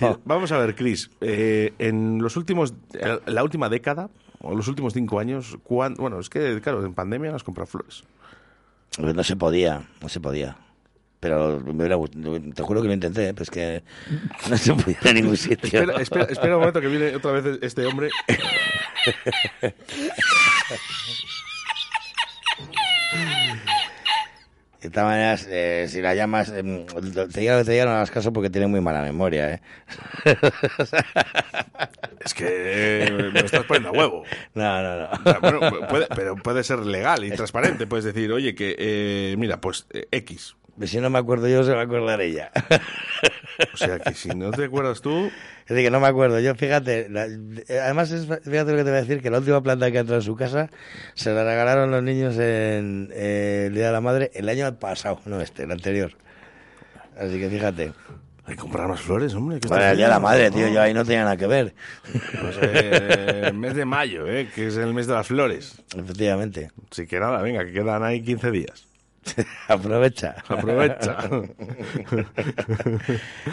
No. Vamos a ver, Chris. eh, en los últimos, eh, la última década o los últimos cinco años, cuán- bueno, es que claro, en pandemia no has comprado flores. No se podía, no se podía. Pero me hubiera te juro que lo intenté, ¿eh? pero es que [LAUGHS] no se podía a ningún sitio. Espera, espera, espera un momento que viene otra vez este hombre. [LAUGHS] De todas maneras, eh, si la llamas, eh, te que te diga, no hagas caso porque tiene muy mala memoria, ¿eh? [LAUGHS] Es que me estás poniendo a huevo. No, no, no. Bueno, puede- pero puede ser legal y transparente. Puedes decir, oye, que eh, mira, pues eh, X. Pues Si no me acuerdo yo, se va a acordar ella. O sea, que si no te acuerdas tú, [LAUGHS] Es decir, que no me acuerdo. Yo, fíjate, la- eh, además, es, fíjate lo que te voy a decir, que la última planta que entró en su casa se la regalaron los niños en eh, el Día de la Madre el año pasado, no este, el anterior. Así que fíjate. hay que comprar más flores, hombre. ¿qué Para el Día de la? Madre, tío, yo ahí no tenía nada que ver. Pues eh, el mes de mayo, eh, que es el mes de las flores. Efectivamente. Así que nada, venga, que quedan ahí 15 días. [LAUGHS] Aprovecha. Aprovecha. [LAUGHS]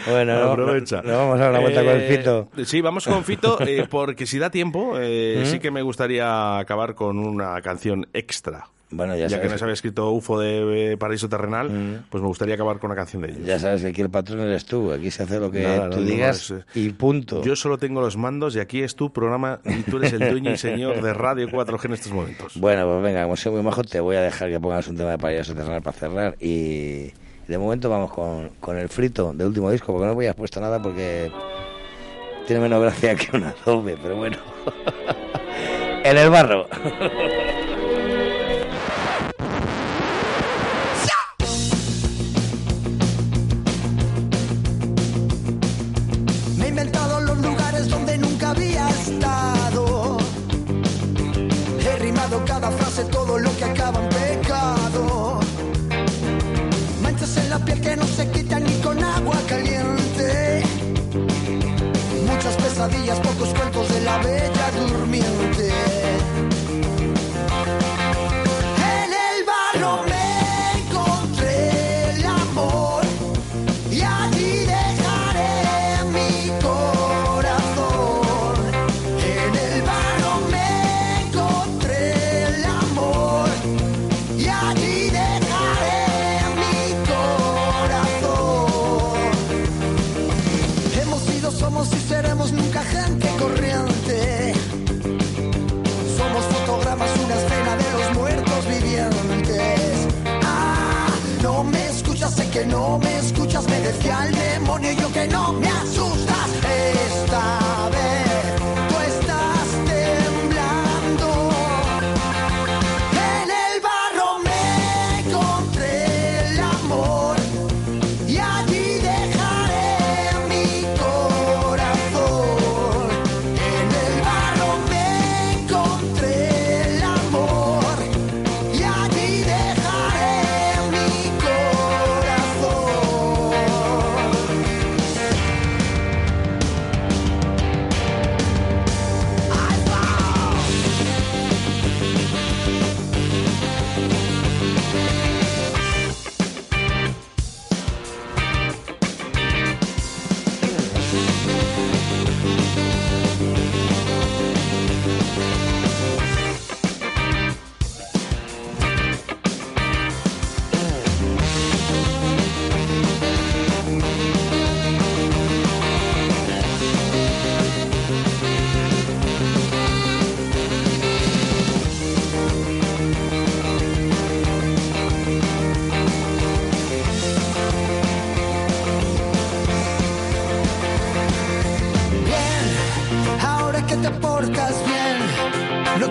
Bueno, no- aprovecha. no- no vamos a dar una vuelta con el Eh, Fito. Sí, vamos con Fito, [LAUGHS] eh, porque si da tiempo, eh, ¿Mm? sí que me gustaría acabar con una canción extra. Bueno, ya Ya, que sabes nos había escrito UFO de eh, Paraíso Terrenal, pues me gustaría acabar con una canción de ellos. Ya sabes que aquí el patrón eres tú, aquí se hace lo que Nada, tú no, digas eh, y punto. Yo solo tengo los mandos y aquí es tu programa y tú eres el dueño y señor de Radio 4G en estos momentos. Bueno, pues venga, como soy muy majo, te voy a dejar que pongas un tema de payaso terrenal para cerrar y de momento vamos con, con el frito del último disco, porque no voy a puesto nada porque tiene menos gracia que una doble, pero bueno. [LAUGHS] en el barro. [LAUGHS]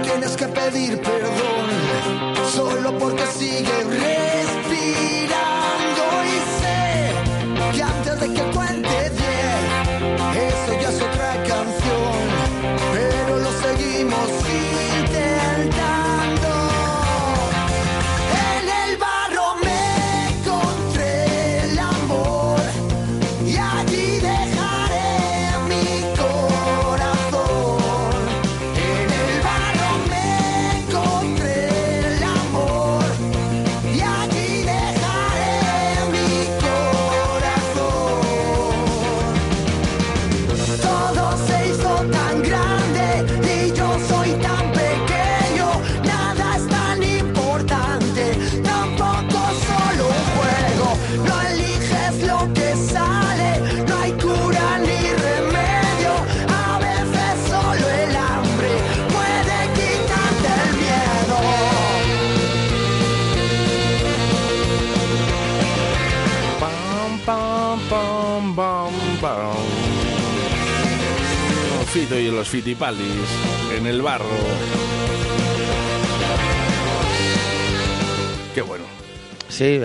tienes que pedir perdón, solo porque sigues fitipaldis en el barro. Qué bueno. Sí,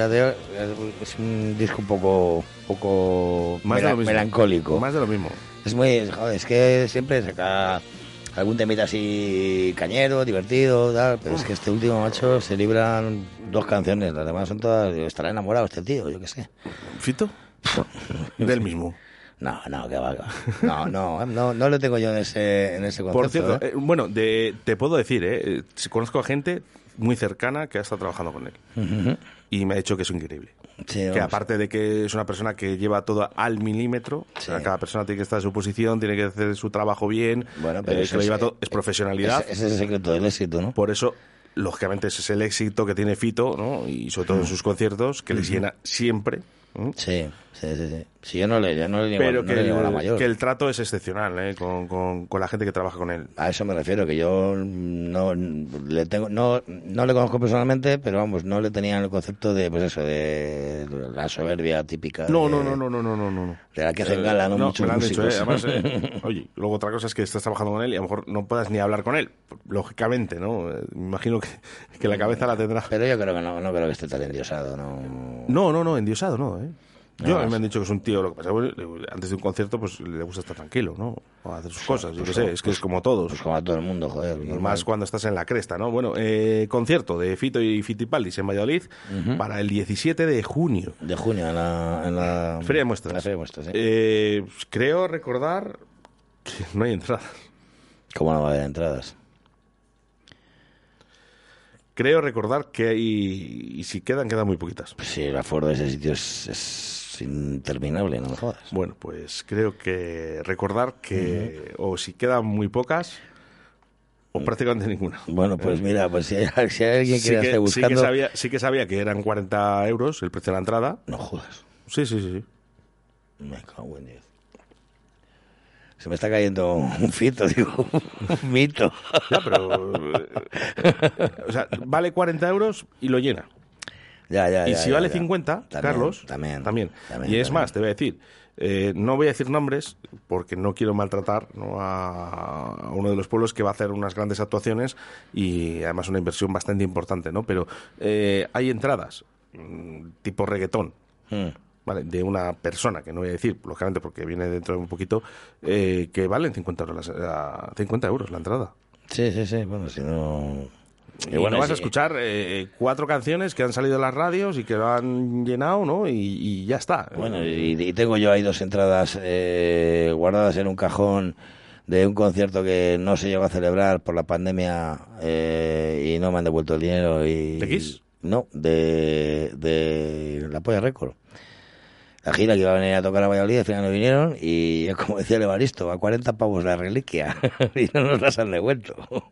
es un disco un poco, poco Más de mela- lo mismo. melancólico. Más de lo mismo. Es muy, joder, es que siempre saca algún temita así cañero, divertido, tal, pero es que este último macho se libran dos canciones, las demás son todas, estará enamorado este tío, yo qué sé. ¿Fito? [LAUGHS] Del mismo. No, no, que va. [LAUGHS] No, no, no, no lo tengo yo en ese, en ese concepto. Por cierto, ¿eh? eh, bueno, de- te puedo decir, eh, eh, conozco a gente muy cercana que ha estado trabajando con él. Y me ha dicho que es increíble. Sí, que aparte de que es una persona que lleva todo al milímetro, o sea, cada persona tiene que estar en su posición, tiene que hacer su trabajo bien, Bueno, pero eso que lo es- lleva todo, es profesionalidad. Ese, ese es el secreto del éxito, ¿no? Por eso, lógicamente, ese es el éxito que tiene Fito, ¿no? Y sobre todo en sus conciertos, que les llena siempre. Sí, sí, sí, sí. Si yo no le, yo no le niego, Pero no que, le niego la mayor. que el trato es excepcional, ¿eh? Con, con- con la gente que trabaja con él. A eso me refiero, que yo no le tengo, no, no le conozco personalmente, pero vamos, no le tenía el concepto de, pues eso, de la soberbia típica. No, de- no, no, no, no, no, no, no. De la que ¿no? me Muchos lo han dicho. ¿eh? Además, eh, [LAUGHS] oye, luego otra cosa es que estás trabajando con él y a lo mejor no puedas ni hablar con él, lógicamente, ¿no? Eh, Me imagino que, que la cabeza la tendrá. Pero yo creo que no, no creo que esté tan endiosado, ¿no? No, no, no, endiosado no, ¿eh? Yo, No, a mí me han dicho que es un tío, lo que pasa es que le- antes de un concierto, pues le gusta estar tranquilo, ¿no? O hacer sus cosas, yo pues qué sé, es que es como todos. Pues como a todo el mundo, joder. Y más cuando estás en la cresta, ¿no? Bueno, eh, concierto de Fito y Fitipaldis en Valladolid para el 17 de junio. De junio, en la... En la Feria de muestras. la feria de muestras, sí. Eh, creo recordar que no hay entradas. ¿Cómo no va a haber entradas? Creo recordar que hay, y si quedan, quedan muy poquitas. Pues sí, el aforo de ese sitio es, es interminable, no me jodas. Bueno, pues creo que recordar que o si quedan muy pocas o prácticamente ninguna. Bueno, pues Eh, mira, pues si hay, si hay alguien que sí la esté sí buscando... que sabía, sí que sabía que eran 40 euros el precio de la entrada. No jodas. Sí, sí, sí. sí. Me cago en Dios. Se me está cayendo un fito, [LAUGHS] digo, un mito. Ya, pero... eh, o sea, vale 40 euros y lo llena. Ya, ya, y si vale ya. 50, También, Carlos, también, también. también, Y es más, te voy a decir, eh, no voy a decir nombres porque no quiero maltratar ¿no? a, uno de los pueblos que va a hacer unas grandes actuaciones y además una inversión bastante importante, ¿no? Pero eh, hay entradas mm, tipo reggaetón. Hmm. ¿vale? de una persona, que no voy a decir, lógicamente porque viene dentro de un poquito, eh, que valen 50 euros, la, 50 euros la entrada. Sí, sí, sí. Bueno, si no. Y, bueno, vas a escuchar eh, cuatro canciones que han salido en las radios y que lo han llenado, ¿no? Y, y ya está. Bueno, y, y tengo yo ahí dos entradas eh, guardadas en un cajón de un concierto que no se llegó a celebrar por la pandemia eh, y no me han devuelto el dinero. Y, ¿De Kiss? No, de, de La Polla Record. La gira que iba a venir a tocar a Valladolid, al final no vinieron y, como decía el Evaristo, a 40 pavos la reliquia [LAUGHS] y no nos las han devuelto. [LAUGHS]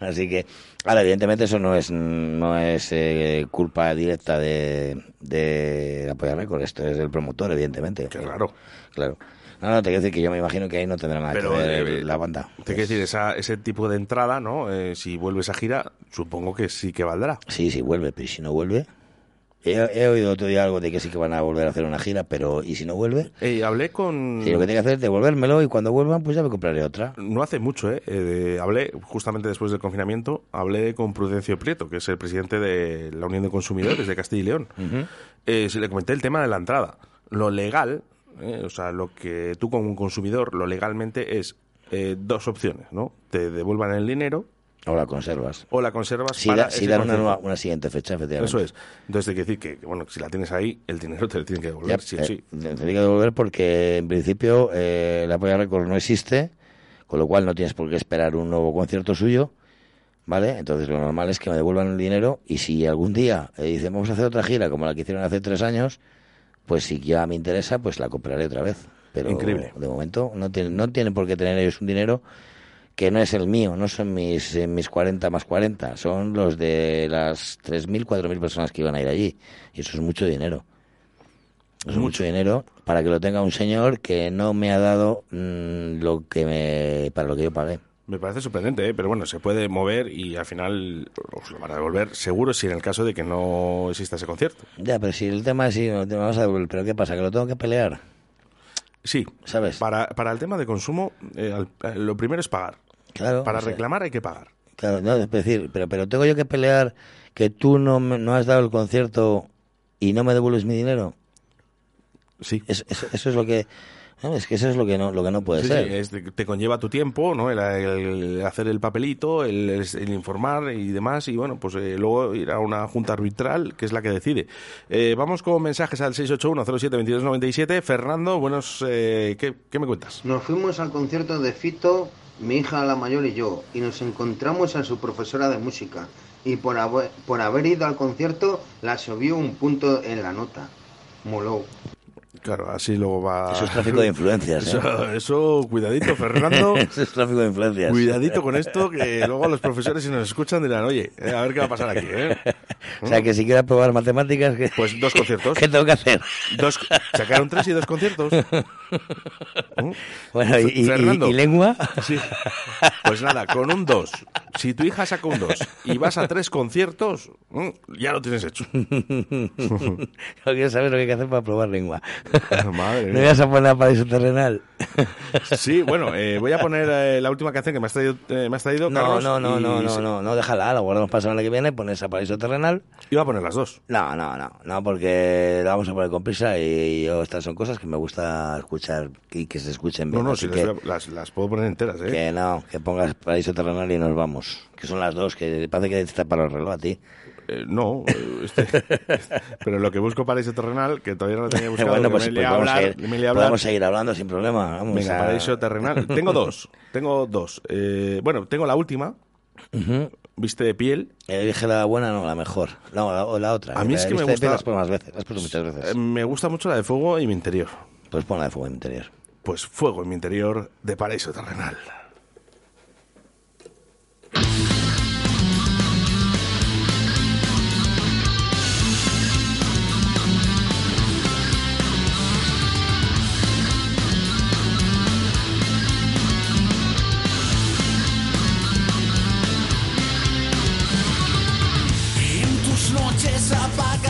Así que, ahora, evidentemente eso no es no es eh, culpa directa de, de Polla Record, esto es del promotor, evidentemente. Claro. Claro. No, no, te quiero decir que yo me imagino que ahí no tendrá nada Pero que ver eh, la banda. Te quiero decir, esa, ese tipo de entrada, ¿no? Eh, si vuelves a gira, supongo que sí que valdrá. Sí, sí, vuelve, pero ¿y si no vuelve? He, he oído otro día algo de que sí que van a volver a hacer una gira, pero ¿y si no vuelve? Eh, hablé con... Sí, lo que tiene que hacer es devolvérmelo y cuando vuelvan, pues ya me compraré otra. No hace mucho, ¿eh? Eh, hablé, justamente después del confinamiento, hablé con Prudencio Prieto, que es el presidente de la Unión de Consumidores de Castilla y León. Eh, se le comenté el tema de la entrada. Lo legal, eh, o sea, lo que tú como un consumidor, lo legalmente es eh, dos opciones, ¿no? Te devuelvan el dinero O la conservas. o la conservas Si, para da- si una, nueva- una siguiente fecha, efectivamente. Eso es. Entonces hay que decir que, bueno, si la tienes ahí, el dinero te lo tienen que devolver, Ya, sí eh, sí. te tiene que devolver porque en principio eh, la Polla Record no existe, con lo cual no tienes por qué esperar un nuevo concierto suyo, ¿vale? Entonces lo normal es que me devuelvan el dinero y si algún día eh, dicen vamos a hacer otra gira como la que hicieron hace tres años, pues si ya me interesa, pues la compraré otra vez. Pero Increíble. de momento no tienen, no tienen por qué tener ellos un dinero que no es el mío, no son mis, eh, mis 40 más 40, son los de las 3.000, 4.000 personas que iban a ir allí. Y eso es mucho dinero. Es mucho dinero para que lo tenga un señor que no me ha dado mm, lo que me, para lo que yo pagué. Me parece sorprendente, ¿eh? pero bueno, se puede mover y al final os lo van a devolver seguro si en el caso de que no exista ese concierto. Ya, pero si el tema es si no te vamos a devolver, pero ¿qué pasa? ¿Que lo tengo que pelear? Sí, ¿sabes? Para, para el tema de consumo, eh, al- eh, lo primero es pagar. Claro. Para o sea, reclamar hay que pagar. Claro, no, es decir, pero, pero tengo yo que pelear que tú no, me- no has dado el concierto y no me devuelves mi dinero. Sí. Eso, eso, eso es lo que... no, es que eso es lo que no, lo que no puede Sí, ser. sí, es te conlleva tu tiempo, ¿no? El, el hacer el papelito, el, el informar y demás, y bueno, pues eh, luego ir a una junta arbitral que es la que decide. Eh, vamos con mensajes al 681-07-2297. Fernando, buenos, eh, ¿qué, qué me cuentas? Nos fuimos al concierto de Fito, mi hija la mayor y yo, y nos encontramos a su profesora de música. Y por haber, por haber ido al concierto, la subió un punto en la nota. Moló. Claro, así luego va... Eso es tráfico de influencias, ¿eh? Eso, eso, cuidadito, Fernando. [LAUGHS] Eso es tráfico de influencias. Cuidadito con esto, que luego los profesores si nos escuchan dirán, oye, eh, a ver qué va a pasar aquí, ¿eh? [LAUGHS] O sea, que si quiero probar matemáticas, ¿qué, Pues dos conciertos. [LAUGHS] ¿qué tengo que hacer? Dos, sacaron tres y dos conciertos. ¿Mm? Bueno, ¿y, y- Fernando. y- y lengua? Sí. Pues nada, con un 2. Si tu hija saca un 2 y vas a tres conciertos, mm, ya lo tienes hecho. Yo quiero saber lo que hay que hacer para probar lengua. [LAUGHS] Madre ¿No a poner paraíso terrenal? [LAUGHS] Sí, bueno, eh, voy a poner eh, la última canción que me has traído, eh, me has traído No, Carlos, no, no, y no, no, sí, no, no, déjala, la guardamos para la semana que viene, pones a paraíso terrenal. Iba a poner las dos. No, no, no, no, porque la vamos a poner con prisa y yo, estas son cosas que me gusta escuchar y que se escuchen No, bien. no, así sí, que, a- las, las puedo poner enteras, ¿eh? que no, que pongas paraíso terrenal y nos vamos. Que son las dos, que parece que te está para el reloj a ti. Eh, no, eh, este- [LAUGHS] pero lo que busco paraíso terrenal, que todavía no lo tenía [LAUGHS] buscado, bueno, que pues, me pues hablar, podemos seguir hablando sin problema. Vamos Venga, a- paraíso terrenal. Tengo dos, [LAUGHS] tengo dos. Eh, bueno, tengo la última, viste de piel. Dije la buena, no, la mejor. No, la, o la otra. A mí es que me gusta- piel las pongo más veces, las pongo muchas veces. Me gusta mucho la de fuego y mi interior. Pues pon la de fuego interior. Pues fuego en mi interior de paraíso terrenal. En tus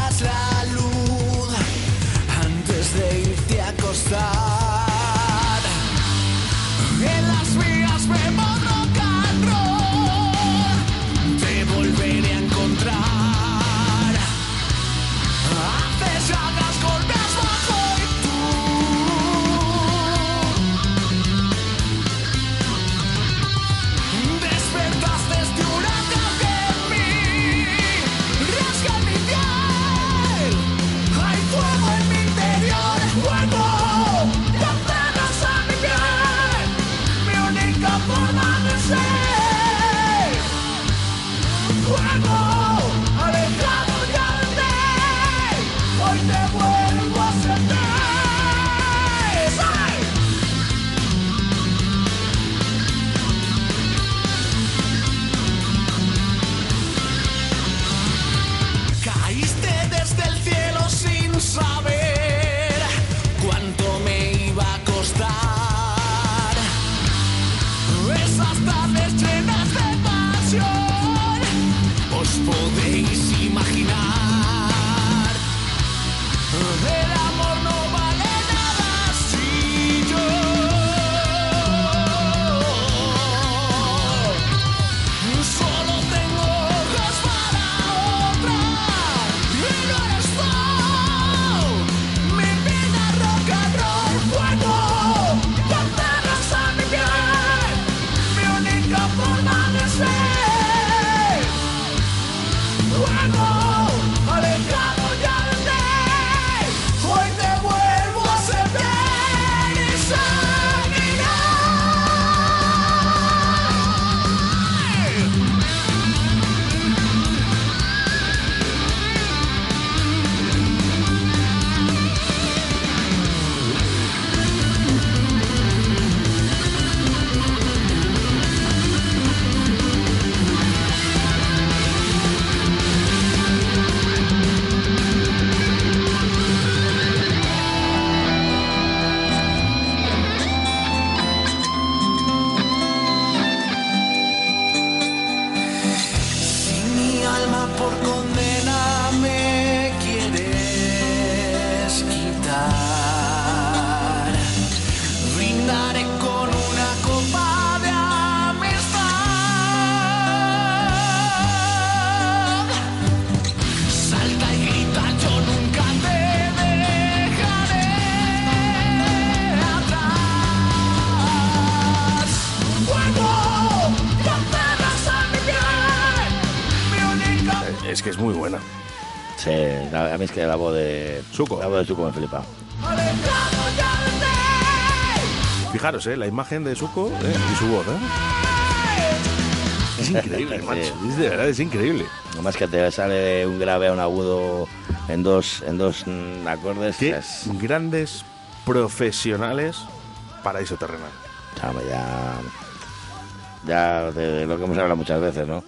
de Suco me flipa. Fijaros, ¿eh? La imagen de Suco ¿eh? y su voz, ¿eh? Es increíble, Sí. macho. Es de verdad, es increíble. Nomás que te sale de un grave a un agudo en dos, en dos mm, acordes. Qué es- grandes profesionales paraíso terrenal. Chama, ya. Ya de lo que hemos hablado muchas veces, ¿no?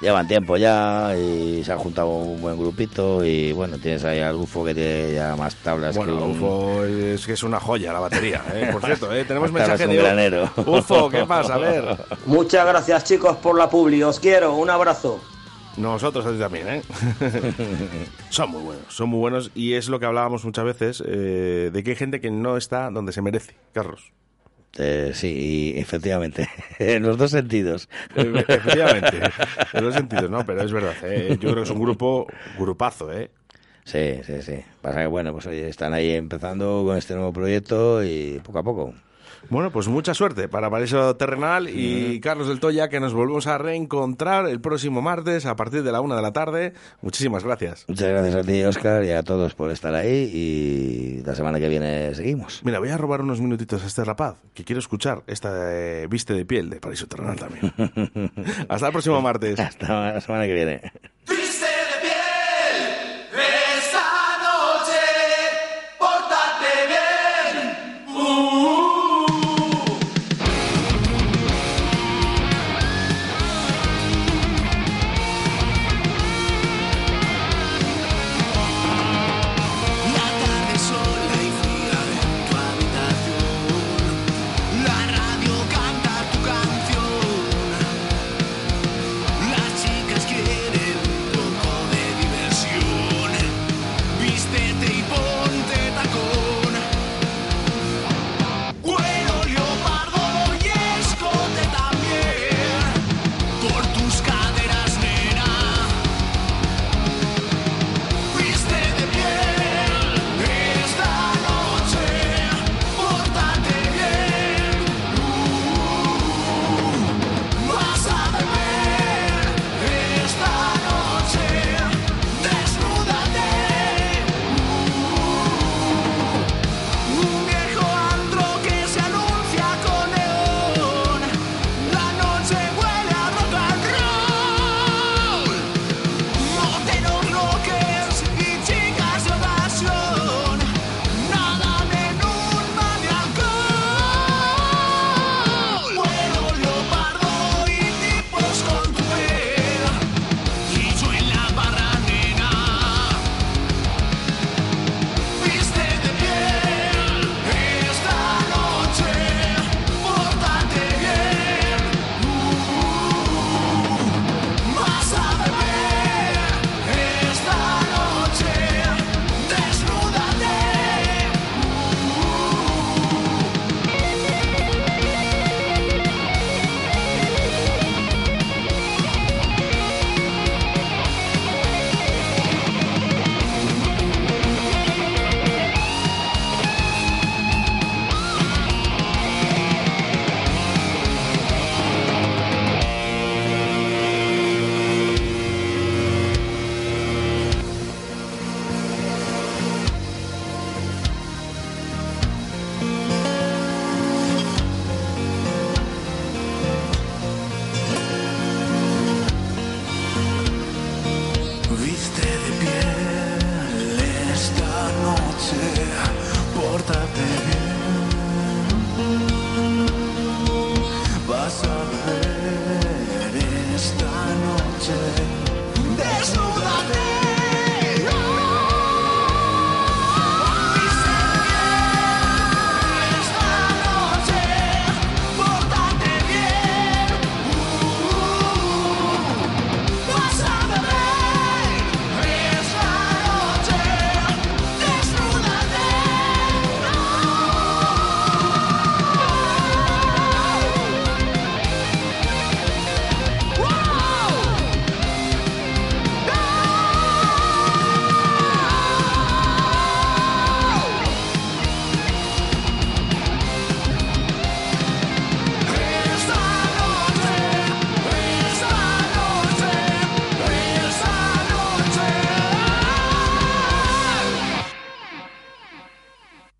Llevan tiempo ya y se ha juntado un buen grupito y bueno, tienes ahí al UFO que tiene ya más tablas Bueno, que un... UFO es que es una joya la batería, ¿eh? Por [LAUGHS] cierto, ¿eh? tenemos mensaje de granero. UFO, ¿qué pasa? A ver. [LAUGHS] Muchas gracias chicos por la publi, os quiero, un abrazo. Nosotros a ti también, ¿eh? [LAUGHS] son muy buenos, son muy buenos y es lo que hablábamos muchas veces eh, de que hay gente que no está donde se merece, Carlos. Eh, sí, y efectivamente, [LAUGHS] en los dos sentidos. Eh, Efectivamente, en los sentidos, ¿no? Pero es verdad, ¿eh? yo creo que es un grupo, grupazo, ¿eh? Sí, sí, sí. Pasa que, bueno, pues oye, están ahí empezando con este nuevo proyecto y poco a poco. Bueno, pues mucha suerte para Paraíso Terrenal y Carlos del Toya, que nos volvemos a reencontrar el próximo martes a partir de la una de la tarde. Muchísimas gracias. Muchas gracias a ti, Oscar, y a todos por estar ahí y la semana que viene seguimos. Mira, voy a robar unos minutitos a este rapaz, que quiero escuchar esta eh, Viste de piel de Paraíso Terrenal también. [LAUGHS] Hasta el próximo martes. Hasta la semana que viene.